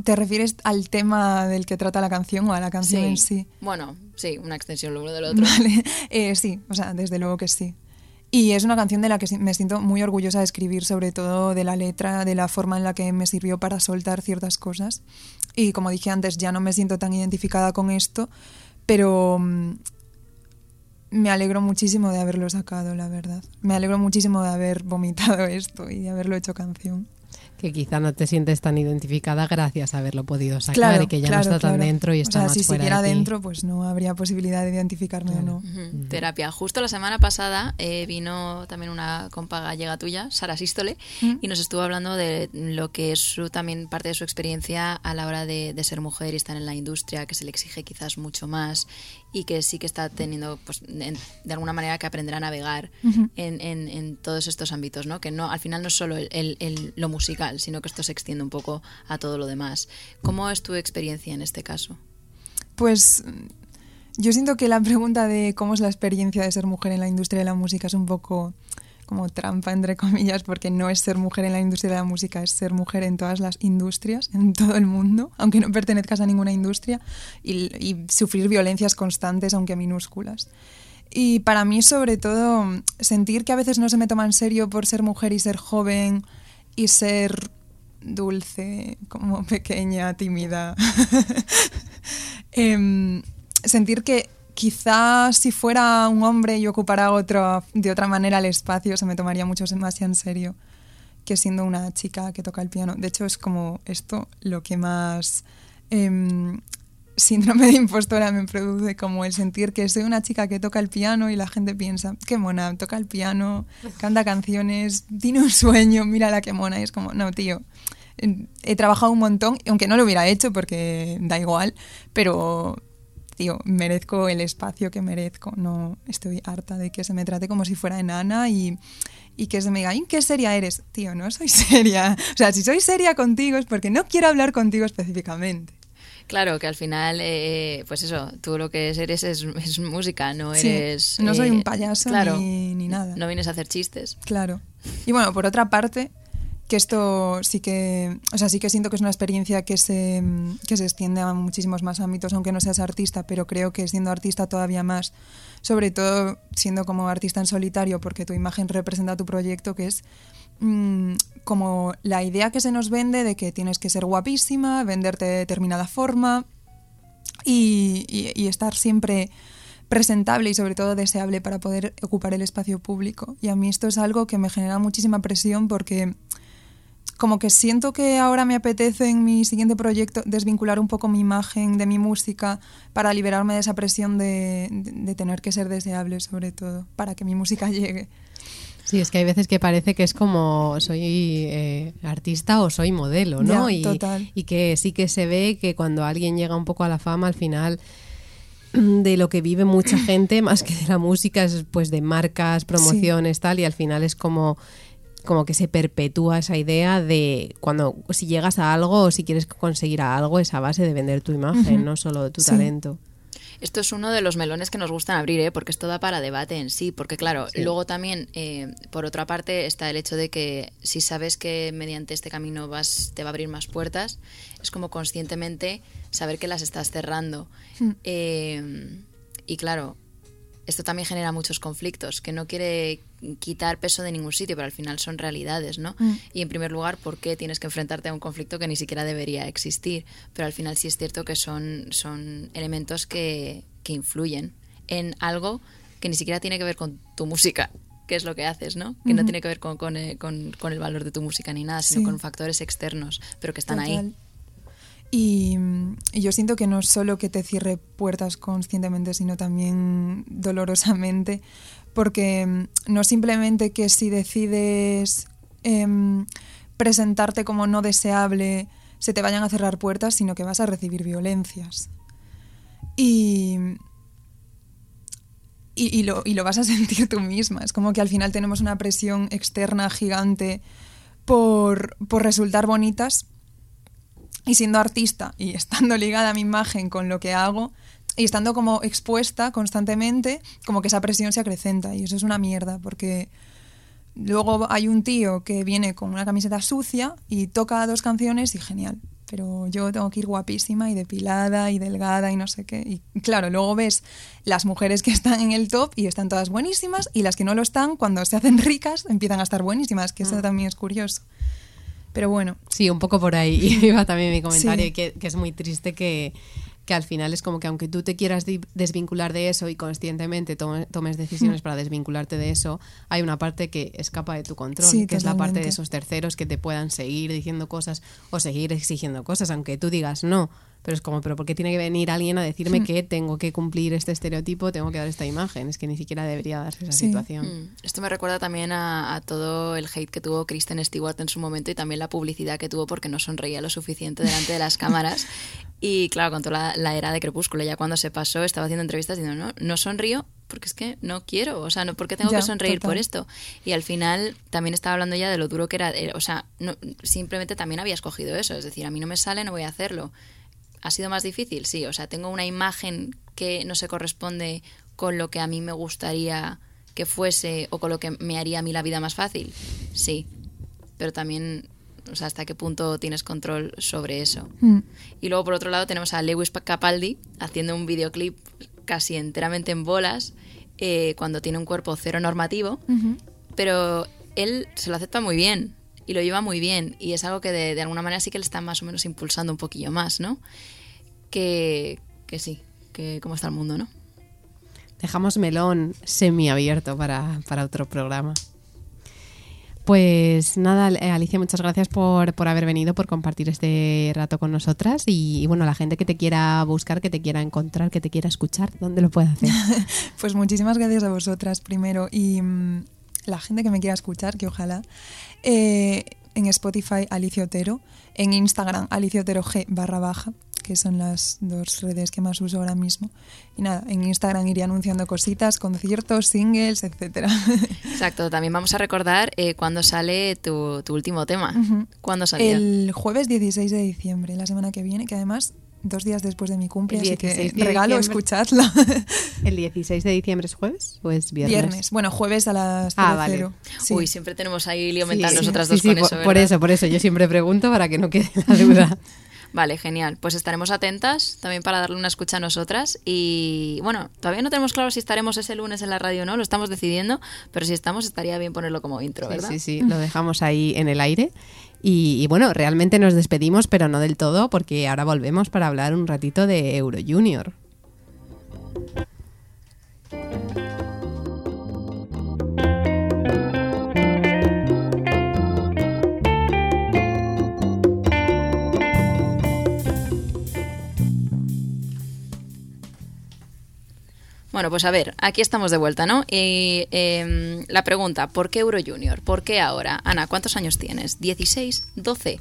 ¿Te refieres al tema del que trata la canción o a la canción sí. en sí? Bueno, sí, una extensión lo uno del otro. Vale, eh, sí, o sea, desde luego que sí. Y es una canción de la que me siento muy orgullosa de escribir, sobre todo de la letra, de la forma en la que me sirvió para soltar ciertas cosas. Y como dije antes, ya no me siento tan identificada con esto, pero mm, me alegro muchísimo de haberlo sacado, la verdad. Me alegro muchísimo de haber vomitado esto y de haberlo hecho canción que quizá no te sientes tan identificada gracias a haberlo podido sacar claro, y que ya claro, no está claro. tan dentro y está o sea, más si fuera siguiera de ti. dentro, pues no habría posibilidad de identificarme Claro. o no. Terapia. Justo la semana pasada eh, vino también una compa gallega tuya, Sara Sístole, y nos estuvo hablando de lo que es su, también parte de su experiencia a la hora de, de ser mujer y estar en la industria, que se le exige quizás mucho más y que sí que está teniendo, pues, en- de alguna manera que aprender a navegar en, en- en todos estos ámbitos, ¿no? Que no, al final no es solo el, el- el- lo musical, sino que esto se extiende un poco a todo lo demás. ¿Cómo es tu experiencia en este caso? Pues yo siento que la pregunta de cómo es la experiencia de ser mujer en la industria de la música es un poco como trampa, entre comillas, porque no es ser mujer en la industria de la música, es ser mujer en todas las industrias, en todo el mundo, aunque no pertenezcas a ninguna industria, y, sufrir violencias constantes, aunque minúsculas. Y para mí, sobre todo, sentir que a veces no se me toma en serio por ser mujer y ser joven y ser dulce, como pequeña, tímida. Em, sentir que quizás si fuera un hombre y ocupara otro, de otra manera el espacio, se me tomaría mucho más en serio que siendo una chica que toca el piano. De hecho, es como esto lo que más em, síndrome de impostora me produce, como el sentir que soy una chica que toca el piano y la gente piensa, qué mona, toca el piano, canta canciones, tiene un sueño, mírala qué mona. Y es como, no, tío, he trabajado un montón, aunque no lo hubiera hecho porque da igual, pero tío, merezco el espacio que merezco. No estoy harta de que se me trate como si fuera enana y, y que se me diga, "Ay, ¿qué seria eres? Tío, no soy seria. O sea, si soy seria contigo es porque no quiero hablar contigo específicamente. Claro, que al final, eh, pues eso, tú lo que eres es, es música, no Sí, eres... no soy eh, un payaso claro, ni, ni nada. No vienes a hacer chistes. Claro. Y bueno, por otra parte, que esto sí que, o sea, sí que siento que es una experiencia que se, que se extiende a muchísimos más ámbitos, aunque no seas artista, pero creo que siendo artista todavía más, sobre todo siendo como artista en solitario, porque tu imagen representa tu proyecto, que es mm, como la idea que se nos vende de que tienes que ser guapísima, venderte de determinada forma y, estar siempre presentable y sobre todo deseable para poder ocupar el espacio público. Y a mí esto es algo que me genera muchísima presión porque como que siento que ahora me apetece en mi siguiente proyecto desvincular un poco mi imagen de mi música para liberarme de esa presión de, de- de tener que ser deseable sobre todo, para que mi música llegue. Sí, es que hay veces que parece que es como soy eh, artista o soy modelo, ¿no? Ya, y, total. y que sí que se ve que cuando alguien llega un poco a la fama, al final de lo que vive mucha gente, más que de la música, es pues de marcas, promociones, tal, y al final es como como que se perpetúa esa idea de cuando si llegas a algo o si quieres conseguir a algo es a base de vender tu imagen, no solo tu Sí. talento. Esto es uno de los melones que nos gustan abrir, ¿eh? porque esto da para debate en sí. Porque, claro, Sí. luego también, eh, por otra parte, está el hecho de que si sabes que mediante este camino vas, te va a abrir más puertas, es como conscientemente saber que las estás cerrando. Hmm. Eh, y claro, esto también genera muchos conflictos, que no quiere quitar peso de ningún sitio, pero al final son realidades, ¿no? Mm. Y en primer lugar, ¿por qué tienes que enfrentarte a un conflicto que ni siquiera debería existir? Pero al final sí es cierto que son, son elementos que, que influyen en algo que ni siquiera tiene que ver con tu música, que es lo que haces, ¿no? Que no tiene que ver con, con, eh, con- con el valor de tu música ni nada, sino Sí. con factores externos, pero que están ahí. Y, yo siento que no solo que te cierre puertas conscientemente, sino también dolorosamente, porque mm, no simplemente que si decides em, presentarte como no deseable se te vayan a cerrar puertas, sino que vas a recibir violencias. Y, y, y lo, y lo vas a sentir tú misma. Es como que al final tenemos una presión externa gigante por, por resultar bonitas Y siendo artista y estando ligada a mi imagen con lo que hago y estando como expuesta constantemente, como que esa presión se acrecenta y eso es una mierda porque luego hay un tío que viene con una camiseta sucia y toca dos canciones y genial. Pero yo tengo que ir guapísima y depilada y delgada y no sé qué. Y claro, luego ves las mujeres que están en el top y están todas buenísimas y las que no lo están, cuando se hacen ricas, empiezan a estar buenísimas, que eso también es curioso. Pero bueno, Sí, un poco por ahí iba también mi comentario, Sí. que, que es muy triste que, que al final es como que aunque tú te quieras desvincular de eso y conscientemente tome- tomes Hmm. decisiones para desvincularte de eso, hay una parte que escapa de tu control, Sí, que es la parte de esos terceros que te puedan seguir diciendo cosas o seguir exigiendo cosas, aunque tú digas no. Pero es como, ¿pero por qué tiene que venir alguien a decirme que tengo que cumplir este estereotipo, tengo que dar esta imagen? Es que ni siquiera debería darse esa Sí. situación. Mm, Esto me recuerda también a, a todo el hate que tuvo Kristen Stewart en su momento y también la publicidad que tuvo porque no sonreía lo suficiente delante de las cámaras. Y claro, con toda la, la era de Crepúsculo, ya cuando se pasó, estaba haciendo entrevistas diciendo, no, no sonrío porque es que no quiero, o sea, no, ¿por qué tengo Ya, que sonreír por total. esto? Y al final también estaba hablando ya de lo duro que era, eh, o sea, no, simplemente también había escogido eso, es decir, a mí no me sale, no voy a hacerlo. ¿Ha sido más difícil? Sí, o sea, tengo una imagen que no se corresponde con lo que a mí me gustaría que fuese o con lo que me haría a mí la vida más fácil. Sí, pero también, o sea, hasta qué punto tienes control sobre eso. mm, Y luego por otro lado tenemos a Lewis Capaldi haciendo un videoclip casi enteramente en bolas eh, cuando tiene un cuerpo cero normativo, pero él se lo acepta muy bien y lo lleva muy bien y es algo que de, de alguna manera sí que le está más o menos impulsando un poquillo más, ¿no? Que, que sí, que cómo está el mundo, ¿no? Dejamos melón semiabierto para, para otro programa. Pues nada, eh, Alicia, muchas gracias por, por haber venido, por compartir este rato con nosotras. Y, y bueno, la gente que te quiera buscar, que te quiera encontrar, que te quiera escuchar, ¿dónde lo puede hacer? Pues muchísimas gracias a vosotras primero y mm, la gente que me quiera escuchar, que ojalá. Eh, en Spotify Alicia Otero, en Instagram Alicia Otero G barra baja, que son las dos redes que más uso ahora mismo. Y nada, en Instagram iré anunciando cositas, conciertos, singles, etcétera. Exacto, también vamos a recordar eh, cuándo sale tu, tu último tema. Ujú. ¿Cuándo salía? El jueves 16 de diciembre, la semana que viene, que además dos días después de mi cumple, El así que 16 de regalo, diciembre. escuchadla. ¿El ¿16 de diciembre es jueves o es viernes? Viernes. Bueno, jueves a las Ah, 00. vale. Sí. Uy, siempre tenemos ahí lío Sí, mental sí, nosotras sí, dos sí, con por, eso, por ¿verdad? eso, por eso. Yo siempre pregunto para que no quede la duda. Vale, genial. Pues estaremos atentas también para darle una escucha a nosotras. Y bueno, todavía no tenemos claro si estaremos ese lunes en la radio o no, lo estamos decidiendo, pero si estamos estaría bien ponerlo como intro, Sí, ¿verdad? sí, sí, lo dejamos ahí en el aire. Y, bueno, realmente nos despedimos, pero no del todo, porque ahora volvemos para hablar un ratito de Euro Junior. Bueno, pues a ver, aquí estamos de vuelta, ¿no? Y em, la pregunta, ¿por qué Euro Junior? ¿Por qué ahora? Ana, ¿cuántos años tienes? ¿16? ¿12?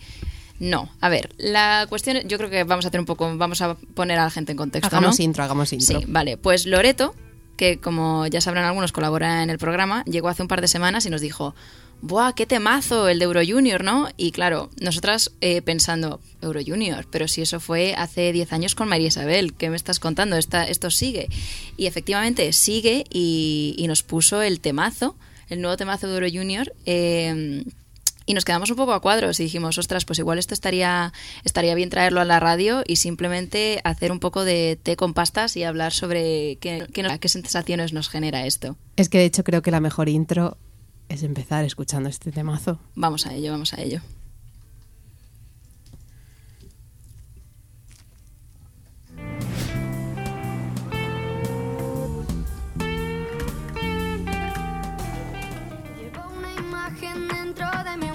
No, a ver, la cuestión, yo creo que vamos a hacer un poco, vamos a poner a la gente en contexto, Hagamos ¿no? intro, hagamos intro. Sí, vale. Pues Loreto, que como ya sabrán algunos colabora en el programa, llegó hace un par de semanas y nos dijo, ¡buah, qué temazo el de Euro Junior, ¿no? Y claro, nosotras eh, pensando, Euro Junior, pero si eso fue hace 10 años con María Isabel, ¿qué me estás contando? Esta, esto sigue. Y efectivamente sigue y, nos puso el temazo, el nuevo temazo de Euro Junior. eh, y nos quedamos un poco a cuadros y dijimos, ostras, pues igual esto estaría, estaría bien traerlo a la radio y simplemente hacer un poco de té con pastas y hablar sobre qué, qué sensaciones nos genera esto. Es que de hecho creo que la mejor intro es empezar escuchando este temazo. Vamos a ello, vamos a ello. Llevo una imagen dentro de mí,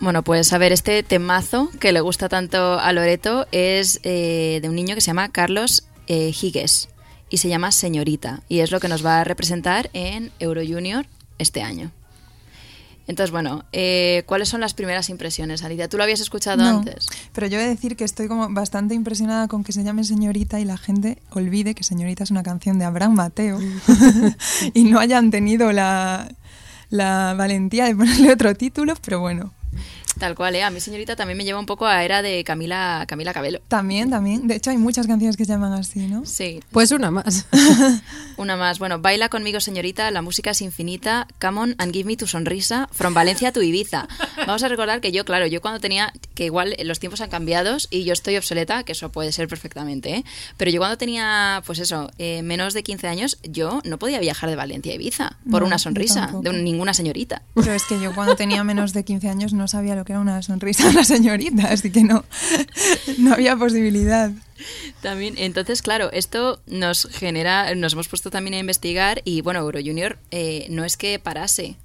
Bueno, pues a ver, este temazo que le gusta tanto a Loreto es eh, de un niño que se llama Carlos eh, Higues y se llama Señorita y es lo que nos va a representar en Euro Junior este año. Entonces, bueno, eh, ¿cuáles son las primeras impresiones, Alicia? ¿Tú lo habías escuchado No, antes? Pero yo he de decir que estoy como bastante impresionada con que se llame Señorita y la gente olvide que Señorita es una canción de Abraham Mateo y no hayan tenido la, la valentía de ponerle otro título, pero bueno. Tal cual, ¿eh? A mí, señorita, también me lleva un poco a era de Camila, Camila Cabello. También, también. De hecho, hay muchas canciones que se llaman así, ¿no? Sí, Pues una más. Una más. Bueno, baila conmigo, señorita. La música es infinita. Come on and give me tu sonrisa. From Valencia to Ibiza. Vamos a recordar que yo, claro, yo cuando tenía. Que igual los tiempos han cambiado y yo estoy obsoleta, que eso puede ser perfectamente, ¿eh? Pero yo cuando tenía, pues eso, eh, menos de 15 años, yo no podía viajar de Valencia a Ibiza por No, una sonrisa de un- ninguna señorita. Pero es que yo cuando tenía menos de 15 años no sabía lo que era una sonrisa de una señorita, así que no, no había posibilidad. También, entonces, claro, esto nos genera, nos hemos puesto también a investigar y bueno, Euro Junior eh, no es que parase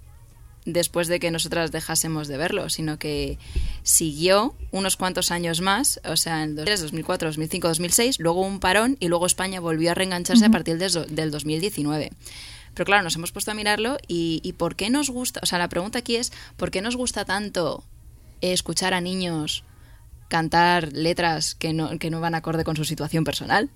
después de que nosotras dejásemos de verlo, sino que siguió unos cuantos años más, o sea, en 2003, 2004, 2005, 2006, luego un parón y luego España volvió a reengancharse a partir des- del 2019. Pero claro, nos hemos puesto a mirarlo y, y ¿por qué nos gusta? O sea, la pregunta aquí es, ¿por qué nos gusta tanto escuchar a niños cantar letras que no, que no van acorde con su situación personal?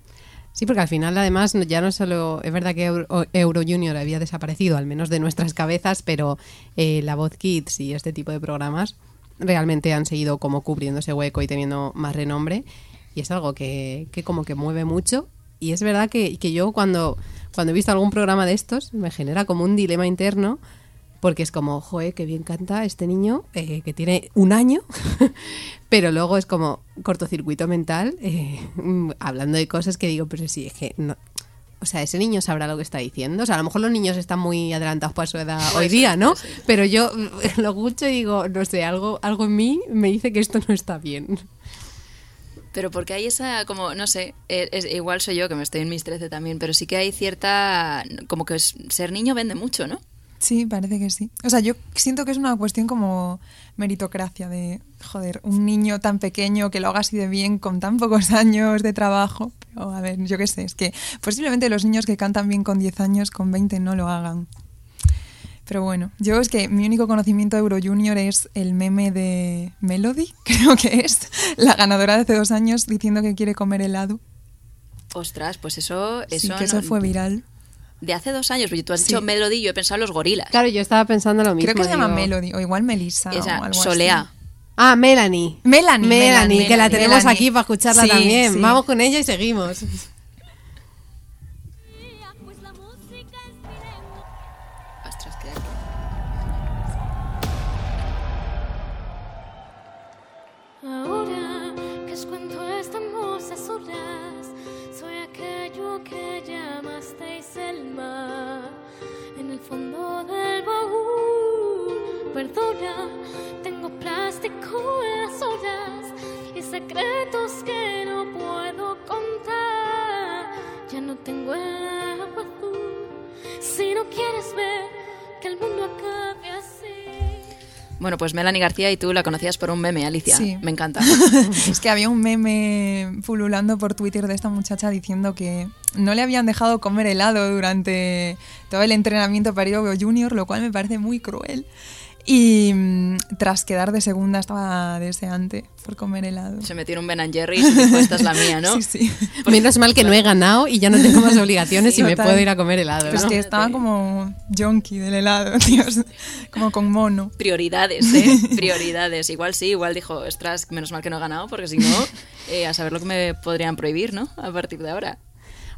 Sí, porque al final, además, ya no solo. Es verdad que Euro, Euro Junior había desaparecido, al menos de nuestras cabezas, pero eh, la Voz Kids y este tipo de programas realmente han seguido como cubriendo ese hueco y teniendo más renombre. Y es algo que, que como que mueve mucho. Y es verdad que, que yo cuando, cuando he visto algún programa de estos me genera como un dilema interno porque es como, joe, qué bien canta este niño eh, que tiene un año, pero luego es como cortocircuito mental, eh, hablando de cosas que digo, pero sí, es que no. O sea, ese niño sabrá lo que está diciendo. O sea, a lo mejor los niños están muy adelantados para su edad hoy día, ¿no? Pero yo lo escucho y digo, no sé, algo, algo en mí me dice que esto no está bien. Pero porque hay esa, como, no sé, eh, es, igual soy yo que me estoy en mis 13 también, pero sí que hay cierta, como que ser niño vende mucho, ¿no? Sí, parece que sí. O sea, yo siento que es una cuestión como meritocracia de, joder, un niño tan pequeño que lo haga así de bien con tan pocos años de trabajo. Pero a ver, yo qué sé, es que posiblemente los niños que cantan bien con 10 años, con 20 no lo hagan. Pero bueno, yo es que mi único conocimiento de Euro Junior es el meme de Melody, creo que es, la ganadora de hace dos años diciendo que quiere comer helado. Ostras, pues eso, Sí, eso, que eso fue viral. De hace dos años, porque tú has Sí. dicho Melody y yo he pensado en los gorilas. Claro, yo estaba pensando lo mismo. Creo que se llama digo, Melody, o igual Melissa. Esa, o algo Solea. así. Ah, Melanie. Melanie, Melanie, que la tenemos Melanie. aquí para escucharla Sí, también. sí. Vamos con ella y seguimos. Perdona, tengo plástico en las olas y secretos que no puedo contar. Ya no tengo el agua azul. Si no quieres ver que el mundo acabe así. Bueno, pues Melanie García y tú la conocías por un meme, Alicia. Sí. Me encanta. Es que había un meme pululando por Twitter de esta muchacha diciendo que no le habían dejado comer helado durante todo el entrenamiento para ir a Euro Junior, lo cual me parece muy cruel. Y mm, tras quedar de segunda estaba deseante por comer helado. Se un Ben and Jerry's y dijo, esta es la mía, ¿no? Sí, sí. Menos mal que no he ganado y ya no tengo más obligaciones y me puedo ir a comer helado. Pero es ¿no? que estaba como junkie del helado, Dios, como con mono. Prioridades, ¿eh? Prioridades. Igual sí, igual dijo, ostras, menos mal que no he ganado, porque si no, eh, a saber lo que me podrían prohibir, ¿no? A partir de ahora.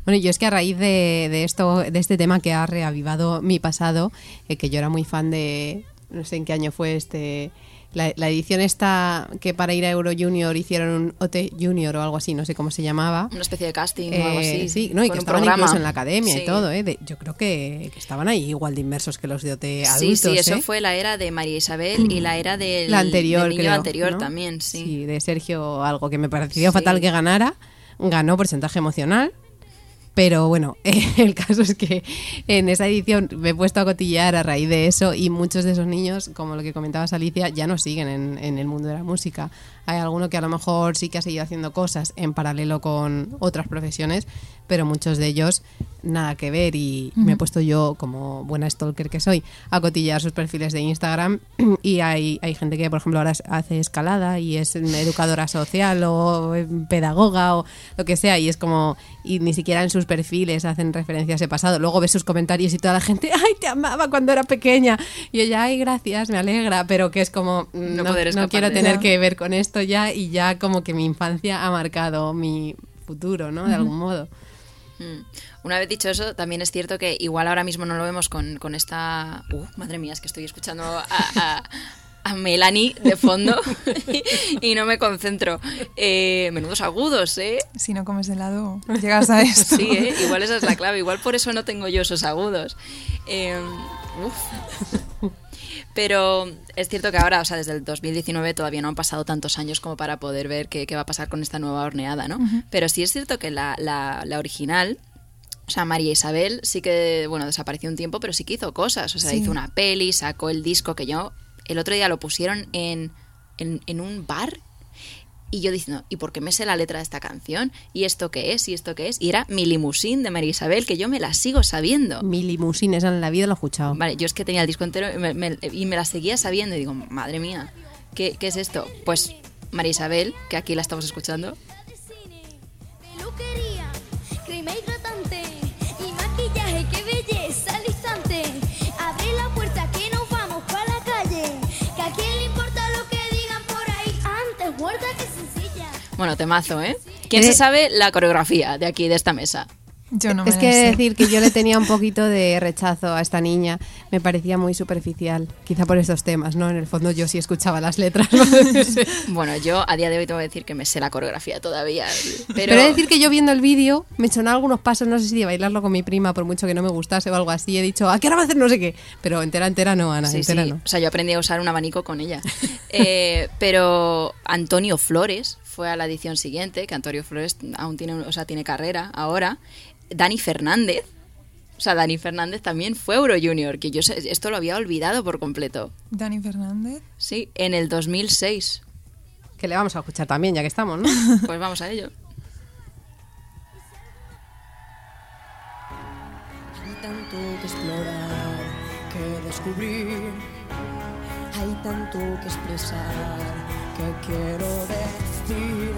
Bueno, yo es que a raíz de, de esto, de este tema que ha reavivado mi pasado, eh, que yo era muy fan de, no sé en qué año fue este, la, la edición esta que para ir a Euro Junior hicieron un OT Junior o algo así, no sé cómo se llamaba. Una especie de casting o algo Eh, así. sí, no, y que estaban programa. incluso en la academia Sí. y todo, ¿eh? De- yo creo que, que estaban ahí igual de inmersos que los de OT Sí, adultos. sí, eso ¿eh? fue la era de María Isabel y la era del, la anterior, del niño creo, anterior ¿no? también, sí. de Sergio algo que me pareció Sí. fatal que ganara. Ganó porcentaje emocional. Pero bueno, el caso es que en esa edición me he puesto a cotillear a raíz de eso y muchos de esos niños, como lo que comentabas Alicia, ya no siguen en, en el mundo de la música. Hay alguno que a lo mejor sí que ha seguido haciendo cosas en paralelo con otras profesiones, pero muchos de ellos nada que ver y me he puesto yo, como buena stalker que soy, a cotillear sus perfiles de Instagram y hay, hay gente que, por ejemplo, ahora hace escalada y es educadora social o pedagoga o lo que sea y es como, y ni siquiera en sus perfiles hacen referencia a ese pasado. Luego ves sus comentarios y toda la gente, ay, te amaba cuando era pequeña. Y ella, ay, gracias, me alegra, pero que es como, no, no quiero tener eso. que ver con esto ya y ya como que mi infancia ha marcado mi futuro, ¿no? De algún modo. Mm. Una vez dicho eso, también es cierto que igual ahora mismo no lo vemos con, con esta... Uh, madre mía, es que estoy escuchando a, a- a Melanie de fondo y no me concentro. Eh, menudos agudos, ¿eh? Si no comes helado, llegas a esto. Sí, ¿eh? igual esa es la clave. Igual por eso no tengo yo esos agudos. Eh, uf. Pero es cierto que ahora, o sea, desde el 2019 todavía no han pasado tantos años como para poder ver qué, qué va a pasar con esta nueva horneada, ¿no? Pero sí es cierto que la, la- la original, o sea, María Isabel sí que, bueno, desapareció un tiempo, pero sí que hizo cosas. O sea, Sí. hizo una peli, sacó el disco que yo, el otro día lo pusieron en, en, en un bar y yo diciendo, ¿y por qué me sé la letra de esta canción? ¿Y esto qué es? ¿Y esto qué es? Y era Mi Limusín de María Isabel, que yo me la sigo sabiendo. Mi limusina, esa en la vida lo he escuchado. Vale, yo es que tenía el disco entero y me, me- y me la seguía sabiendo y digo, madre mía, ¿qué, qué es esto? Pues María Isabel, que aquí la estamos escuchando. Bueno, temazo, ¿eh? ¿Quién Eh, se sabe la coreografía de aquí, de esta mesa? Yo no me es que sé. decir que yo le tenía un poquito de rechazo a esta niña, me parecía muy superficial, quizá por estos temas, ¿no? En el fondo yo sí escuchaba las letras. Bueno, yo a día de hoy tengo que decir que me sé la coreografía todavía. Pero, Pero, he de decir que yo viendo el vídeo me sonaron algunos pasos, no sé si de bailarlo con mi prima, por mucho que no me gustase o algo así, he dicho, ¿a qué hora va a hacer no sé qué? Pero entera, entera no, Ana, Sí, entera sí. no. O sea, yo aprendí a usar un abanico con ella. Eh, pero Antonio Flores fue a la edición siguiente, que Antonio Flores aún tiene, o sea, tiene carrera ahora. Dani Fernández. O sea, Dani Fernández también fue Euro Junior, que yo sé- esto lo había olvidado por completo. Dani Fernández. Sí, en el 2006. Que le vamos a escuchar también, ya que estamos, ¿no? Pues vamos a ello. Hay tanto que explorar, que descubrir. Hay tanto que expresar, que quiero decir.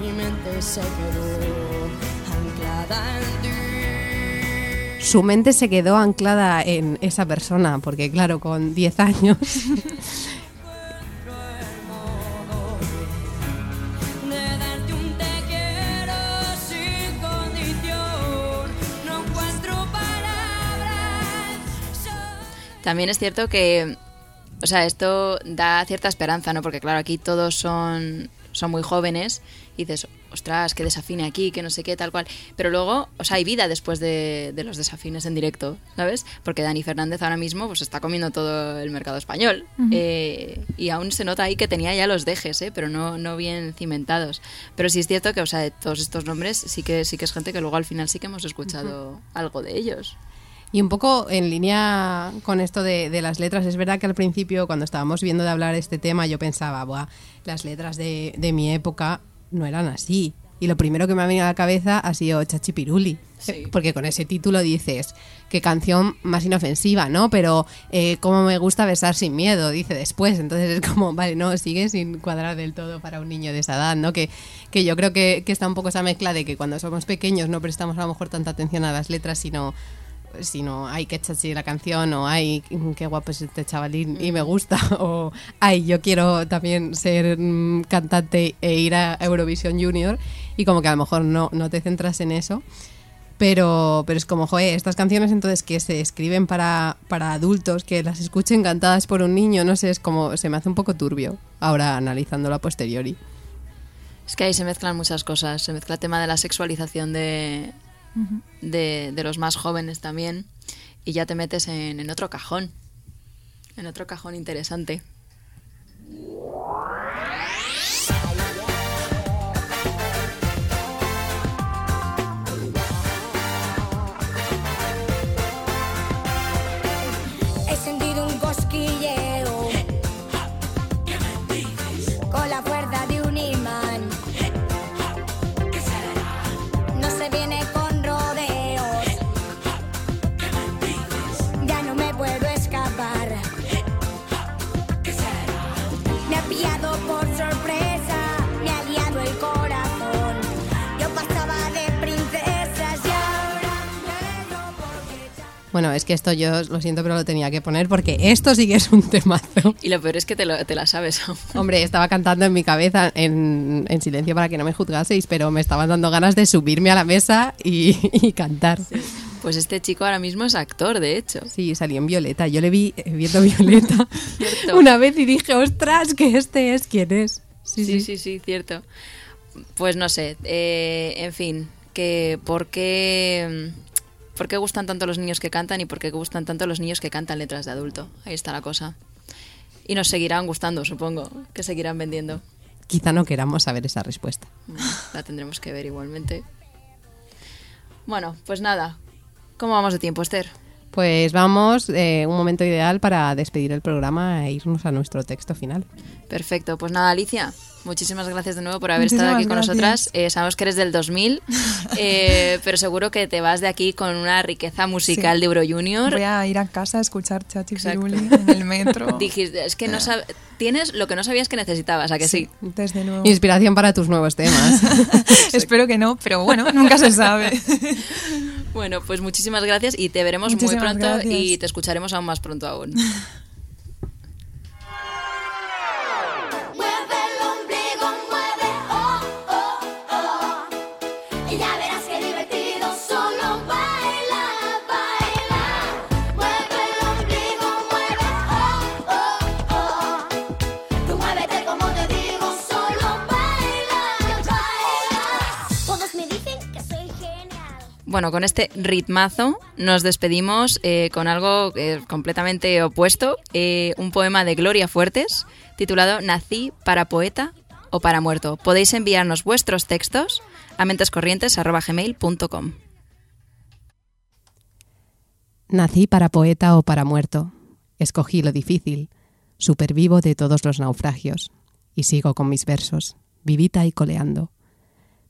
Mi mente se quedó anclada en ti. Su mente se quedó anclada en esa persona, porque claro, con 10 años. También es cierto que, o sea, esto da cierta esperanza, ¿no? Porque claro, aquí todos son, son muy jóvenes y dices, ostras, que desafine aquí, que no sé qué, tal cual. Pero luego, o sea, hay vida después de, de los desafines en directo, ¿sabes? Porque Dani Fernández ahora mismo pues está comiendo todo el mercado español. Eh, y aún se nota ahí que tenía ya los dejes, ¿eh? Pero no, no bien cimentados. Pero sí es cierto que, o sea, de todos estos nombres sí que, sí que es gente que luego al final sí que hemos escuchado algo de ellos. Y un poco en línea con esto de, de las letras, es verdad que al principio, cuando estábamos viendo de hablar este tema, yo pensaba, Buah, las letras de, de mi época no eran así. Y lo primero que me ha venido a la cabeza ha sido Chachipiruli. Sí. Porque con ese título dices, qué canción más inofensiva, ¿no? Pero eh, cómo me gusta besar sin miedo, dice después. Entonces es como, vale, no, sigue sin cuadrar del todo para un niño de esa edad, ¿no? Que, que yo creo que, que está un poco esa mezcla de que cuando somos pequeños no prestamos a lo mejor tanta atención a las letras, sino sino ay qué chachi la canción o ay qué guapo es este chavalín y me gusta o ay yo quiero también ser mm, cantante e ir a Eurovisión Junior y como que a lo mejor no, no te centras en eso pero, pero es como, joder, estas canciones entonces que se escriben para, para adultos, que las escuchen cantadas por un niño, no sé, es como, se me hace un poco turbio ahora analizándolo a posteriori. Es que ahí se mezclan muchas cosas. Se mezcla el tema de la sexualización de, de, de los más jóvenes también. Y ya te metes en, en otro cajón. En otro cajón interesante. Bueno, es que esto yo lo siento, pero lo tenía que poner porque esto sí que es un temazo. Y lo peor es que te, lo- te la sabes. Hombre, estaba cantando en mi cabeza en, en silencio para que no me juzgaseis, pero me estaban dando ganas de subirme a la mesa y, y cantar. Sí. Pues este chico ahora mismo es actor, de hecho. salió en Violeta. Yo le vi eh, viendo Violeta una vez y dije, ostras, que este es quien es. Sí, sí, sí, sí, cierto. Pues no sé, eh, en fin, que por qué, por qué gustan tanto los niños que cantan y por qué gustan tanto los niños que cantan letras de adulto. Ahí está la cosa. Y nos seguirán gustando, supongo, que seguirán vendiendo. Quizá no queramos saber esa respuesta. La tendremos que ver igualmente. Bueno, pues nada. ¿Cómo vamos de tiempo, Esther? Pues vamos, eh, un momento ideal para despedir el programa e irnos a nuestro texto final. Perfecto, pues nada, Alicia, muchísimas gracias de nuevo por haber Muchísimas estado aquí con gracias. nosotras. Eh, sabemos que eres del 2000, eh, pero seguro que te vas de aquí con una riqueza musical Sí. de Euro Junior. Voy a ir a casa a escuchar Chachi. Piruli en el metro. Dijiste, es que no sab- tienes lo que no sabías que necesitabas, ¿a que sí? Desde luego. Inspiración para tus nuevos temas. Espero que no, pero bueno, nunca se sabe. Bueno, pues muchísimas gracias y te veremos Muchísimas muy pronto gracias. y te escucharemos aún más pronto aún. Bueno, con este ritmazo nos despedimos eh, con algo eh, completamente opuesto, eh, un poema de Gloria Fuertes titulado Nací para poeta o para muerto. Podéis enviarnos vuestros textos a mentescorrientes.gmail.com. Nací para poeta o para muerto. Escogí lo difícil. Supervivo de todos los naufragios. Y sigo con mis versos, vivita y coleando.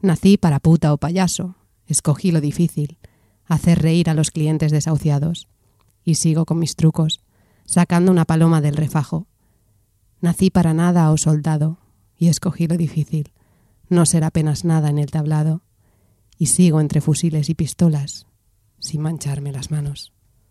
Nací para puta o payaso. Escogí lo difícil. Hacer reír a los clientes desahuciados. Y sigo con mis trucos, sacando una paloma del refajo. Nací para nada o soldado. Y escogí lo difícil. No ser apenas nada en el tablado. Y sigo entre fusiles y pistolas, sin mancharme las manos.